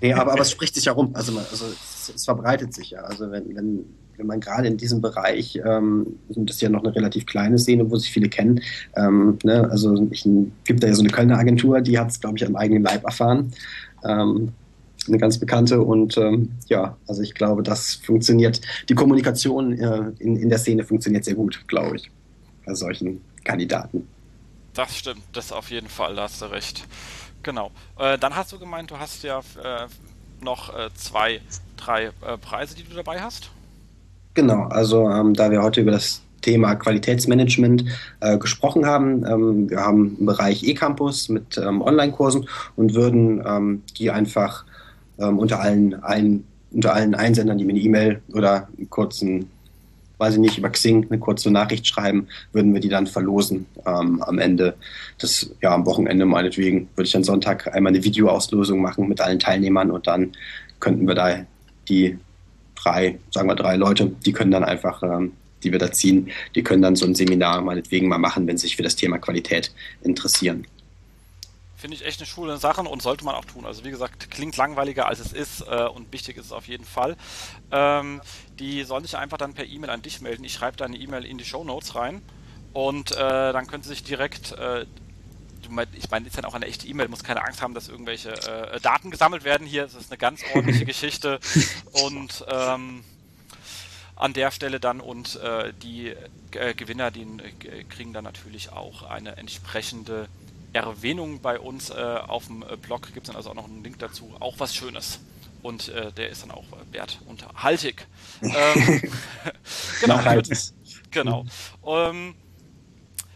nee, aber, aber es spricht sich ja rum. Also, also es, es, verbreitet sich ja. Also wenn, wenn, wenn man gerade in diesem Bereich, ähm, das ist ja noch eine relativ kleine Szene, wo sich viele kennen. Ähm, ne? Also ich gibt da ja so eine Kölner Agentur, die hat es, glaube ich, am eigenen Leib erfahren. Ähm, eine ganz bekannte und ähm, ja, also ich glaube, das funktioniert. Die Kommunikation äh, in, in der Szene funktioniert sehr gut, glaube ich, bei solchen Kandidaten. Das stimmt, das auf jeden Fall, da hast du recht. Genau. Äh, dann hast du gemeint, du hast ja äh, noch äh, zwei, drei äh, Preise, die du dabei hast. Genau, also ähm, da wir heute über das Thema Qualitätsmanagement äh, gesprochen haben. Ähm, wir haben einen Bereich E-Campus mit ähm, Online-Kursen und würden ähm, die einfach ähm, unter, allen ein, unter allen Einsendern, die mir eine E-Mail oder einen kurzen weiß ich nicht, über Xing eine kurze Nachricht schreiben, würden wir die dann verlosen ähm, am Ende des, ja, am Wochenende meinetwegen, würde ich am Sonntag einmal eine Videoauslosung machen mit allen Teilnehmern und dann könnten wir da die drei, sagen wir drei Leute, die können dann einfach, ähm, die wir da ziehen, die können dann so ein Seminar meinetwegen mal machen, wenn sie sich für das Thema Qualität interessieren. Finde ich echt eine schöne Sache und sollte man auch tun. Also wie gesagt, klingt langweiliger als es ist äh, und wichtig ist es auf jeden Fall. Ähm, die sollen sich einfach dann per E-Mail an dich melden. Ich schreibe da eine E-Mail in die Show Notes rein und äh, dann können sie sich direkt äh, ich meine, ist dann auch eine echte E-Mail, muss keine Angst haben, dass irgendwelche äh, Daten gesammelt werden hier. Das ist eine ganz ordentliche Geschichte und ähm, an der Stelle dann und äh, die äh, Gewinner, die äh, kriegen dann natürlich auch eine entsprechende Erwähnung bei uns äh, auf dem äh, Blog. Gibt es dann also auch noch einen Link dazu. Auch was Schönes. Und äh, der ist dann auch äh, wertunterhaltig. ähm, genau. genau. Ähm,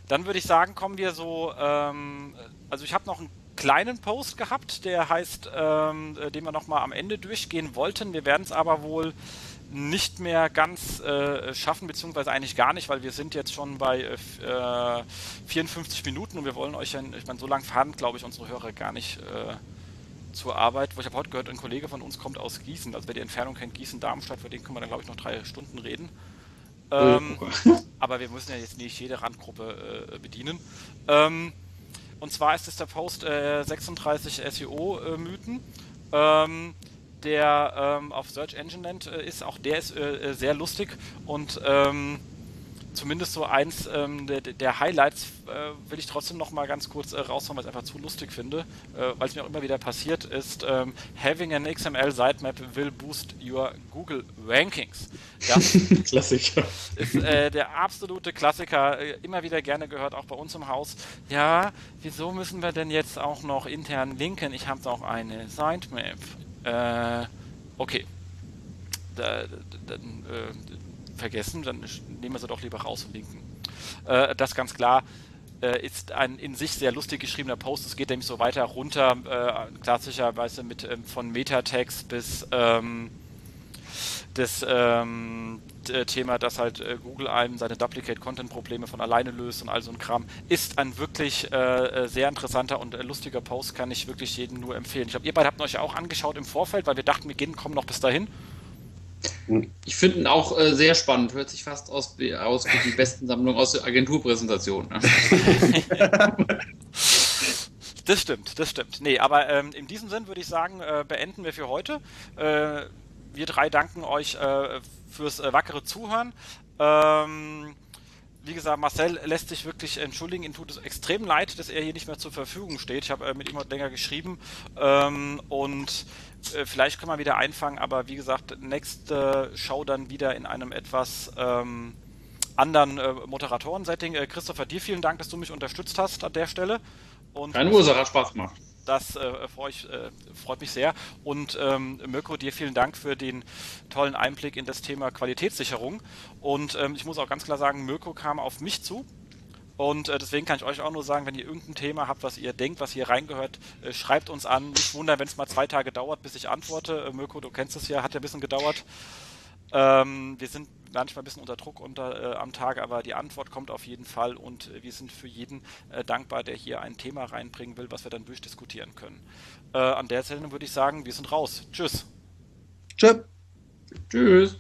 dann würde ich sagen, kommen wir so. Ähm, also, ich habe noch einen kleinen Post gehabt, der heißt, ähm, äh, den wir nochmal am Ende durchgehen wollten. Wir werden es aber wohl nicht mehr ganz äh, schaffen, beziehungsweise eigentlich gar nicht, weil wir sind jetzt schon bei äh, 54 Minuten und wir wollen euch ja, ich meine, so lange fahren, glaube ich, unsere Hörer gar nicht äh, zur Arbeit. Ich habe heute gehört, ein Kollege von uns kommt aus Gießen, also wer die Entfernung kennt, Gießen-Darmstadt, für den können wir dann, glaube ich, noch drei Stunden reden. Ähm, aber wir müssen ja jetzt nicht jede Randgruppe äh, bedienen. Ähm, und zwar ist es der Post äh, 36 SEO-Mythen. Ähm, der ähm, auf Search Engine nennt, äh, ist. Auch der ist äh, äh, sehr lustig und ähm, zumindest so eins ähm, der, der, Highlights äh, will ich trotzdem noch mal ganz kurz äh, raushauen, weil ich es einfach zu lustig finde, äh, weil es mir auch immer wieder passiert ist. Ähm, having an XML sitemap will boost your Google Rankings. Ja, Klassiker. Ist äh, der absolute Klassiker, äh, immer wieder gerne gehört, auch bei uns im Haus. Ja, wieso müssen wir denn jetzt auch noch intern linken? Ich habe doch eine Sitemap. Äh, okay. Da, dann äh, vergessen, dann nehmen wir sie doch lieber raus und linken. Äh, das ganz klar äh, ist ein in sich sehr lustig geschriebener Post. Es geht nämlich so weiter runter, äh, klassischerweise mit ähm, von Metatext bis ähm, das ähm, Thema, dass halt äh, Google einem seine Duplicate-Content-Probleme von alleine löst und all so ein Kram, ist ein wirklich äh, sehr interessanter und äh, lustiger Post, kann ich wirklich jedem nur empfehlen. Ich glaube, ihr beide habt euch ja auch angeschaut im Vorfeld, weil wir dachten, wir gehen, kommen noch bis dahin. Ich finde ihn auch äh, sehr spannend. Hört sich fast aus, aus wie die besten Sammlungen aus der Agenturpräsentation. Ne? das stimmt, das stimmt. Nee, aber ähm, in diesem Sinn würde ich sagen, äh, beenden wir für heute. Äh, wir drei danken euch äh, fürs äh, wackere Zuhören. Ähm, wie gesagt, Marcel lässt sich wirklich entschuldigen. Ihm tut es extrem leid, dass er hier nicht mehr zur Verfügung steht. Ich habe äh, mit ihm heute länger geschrieben ähm, und äh, vielleicht können wir wieder einfangen, aber wie gesagt, nächste Show dann wieder in einem etwas ähm, anderen äh, Moderatoren-Setting. Äh, Christopher, dir vielen Dank, dass du mich unterstützt hast an der Stelle. Und Keine Ursache, hat Spaß gemacht. Das äh, freut, äh, freut, mich sehr. Und ähm, Mirko, dir vielen Dank für den tollen Einblick in das Thema Qualitätssicherung. Und ähm, ich muss auch ganz klar sagen, Mirko kam auf mich zu. Und äh, deswegen kann ich euch auch nur sagen, wenn ihr irgendein Thema habt, was ihr denkt, was hier reingehört, äh, schreibt uns an. Nicht wundern, wenn es mal zwei Tage dauert, bis ich antworte. Äh, Mirko, du kennst es ja, hat ja ein bisschen gedauert. Ähm, wir sind manchmal ein bisschen unter Druck unter, äh, am Tag, aber die Antwort kommt auf jeden Fall und äh, wir sind für jeden äh, dankbar, der hier ein Thema reinbringen will, was wir dann durchdiskutieren können. Äh, an der Stelle würde ich sagen, wir sind raus. Tschüss. Tschüss. Tschüss.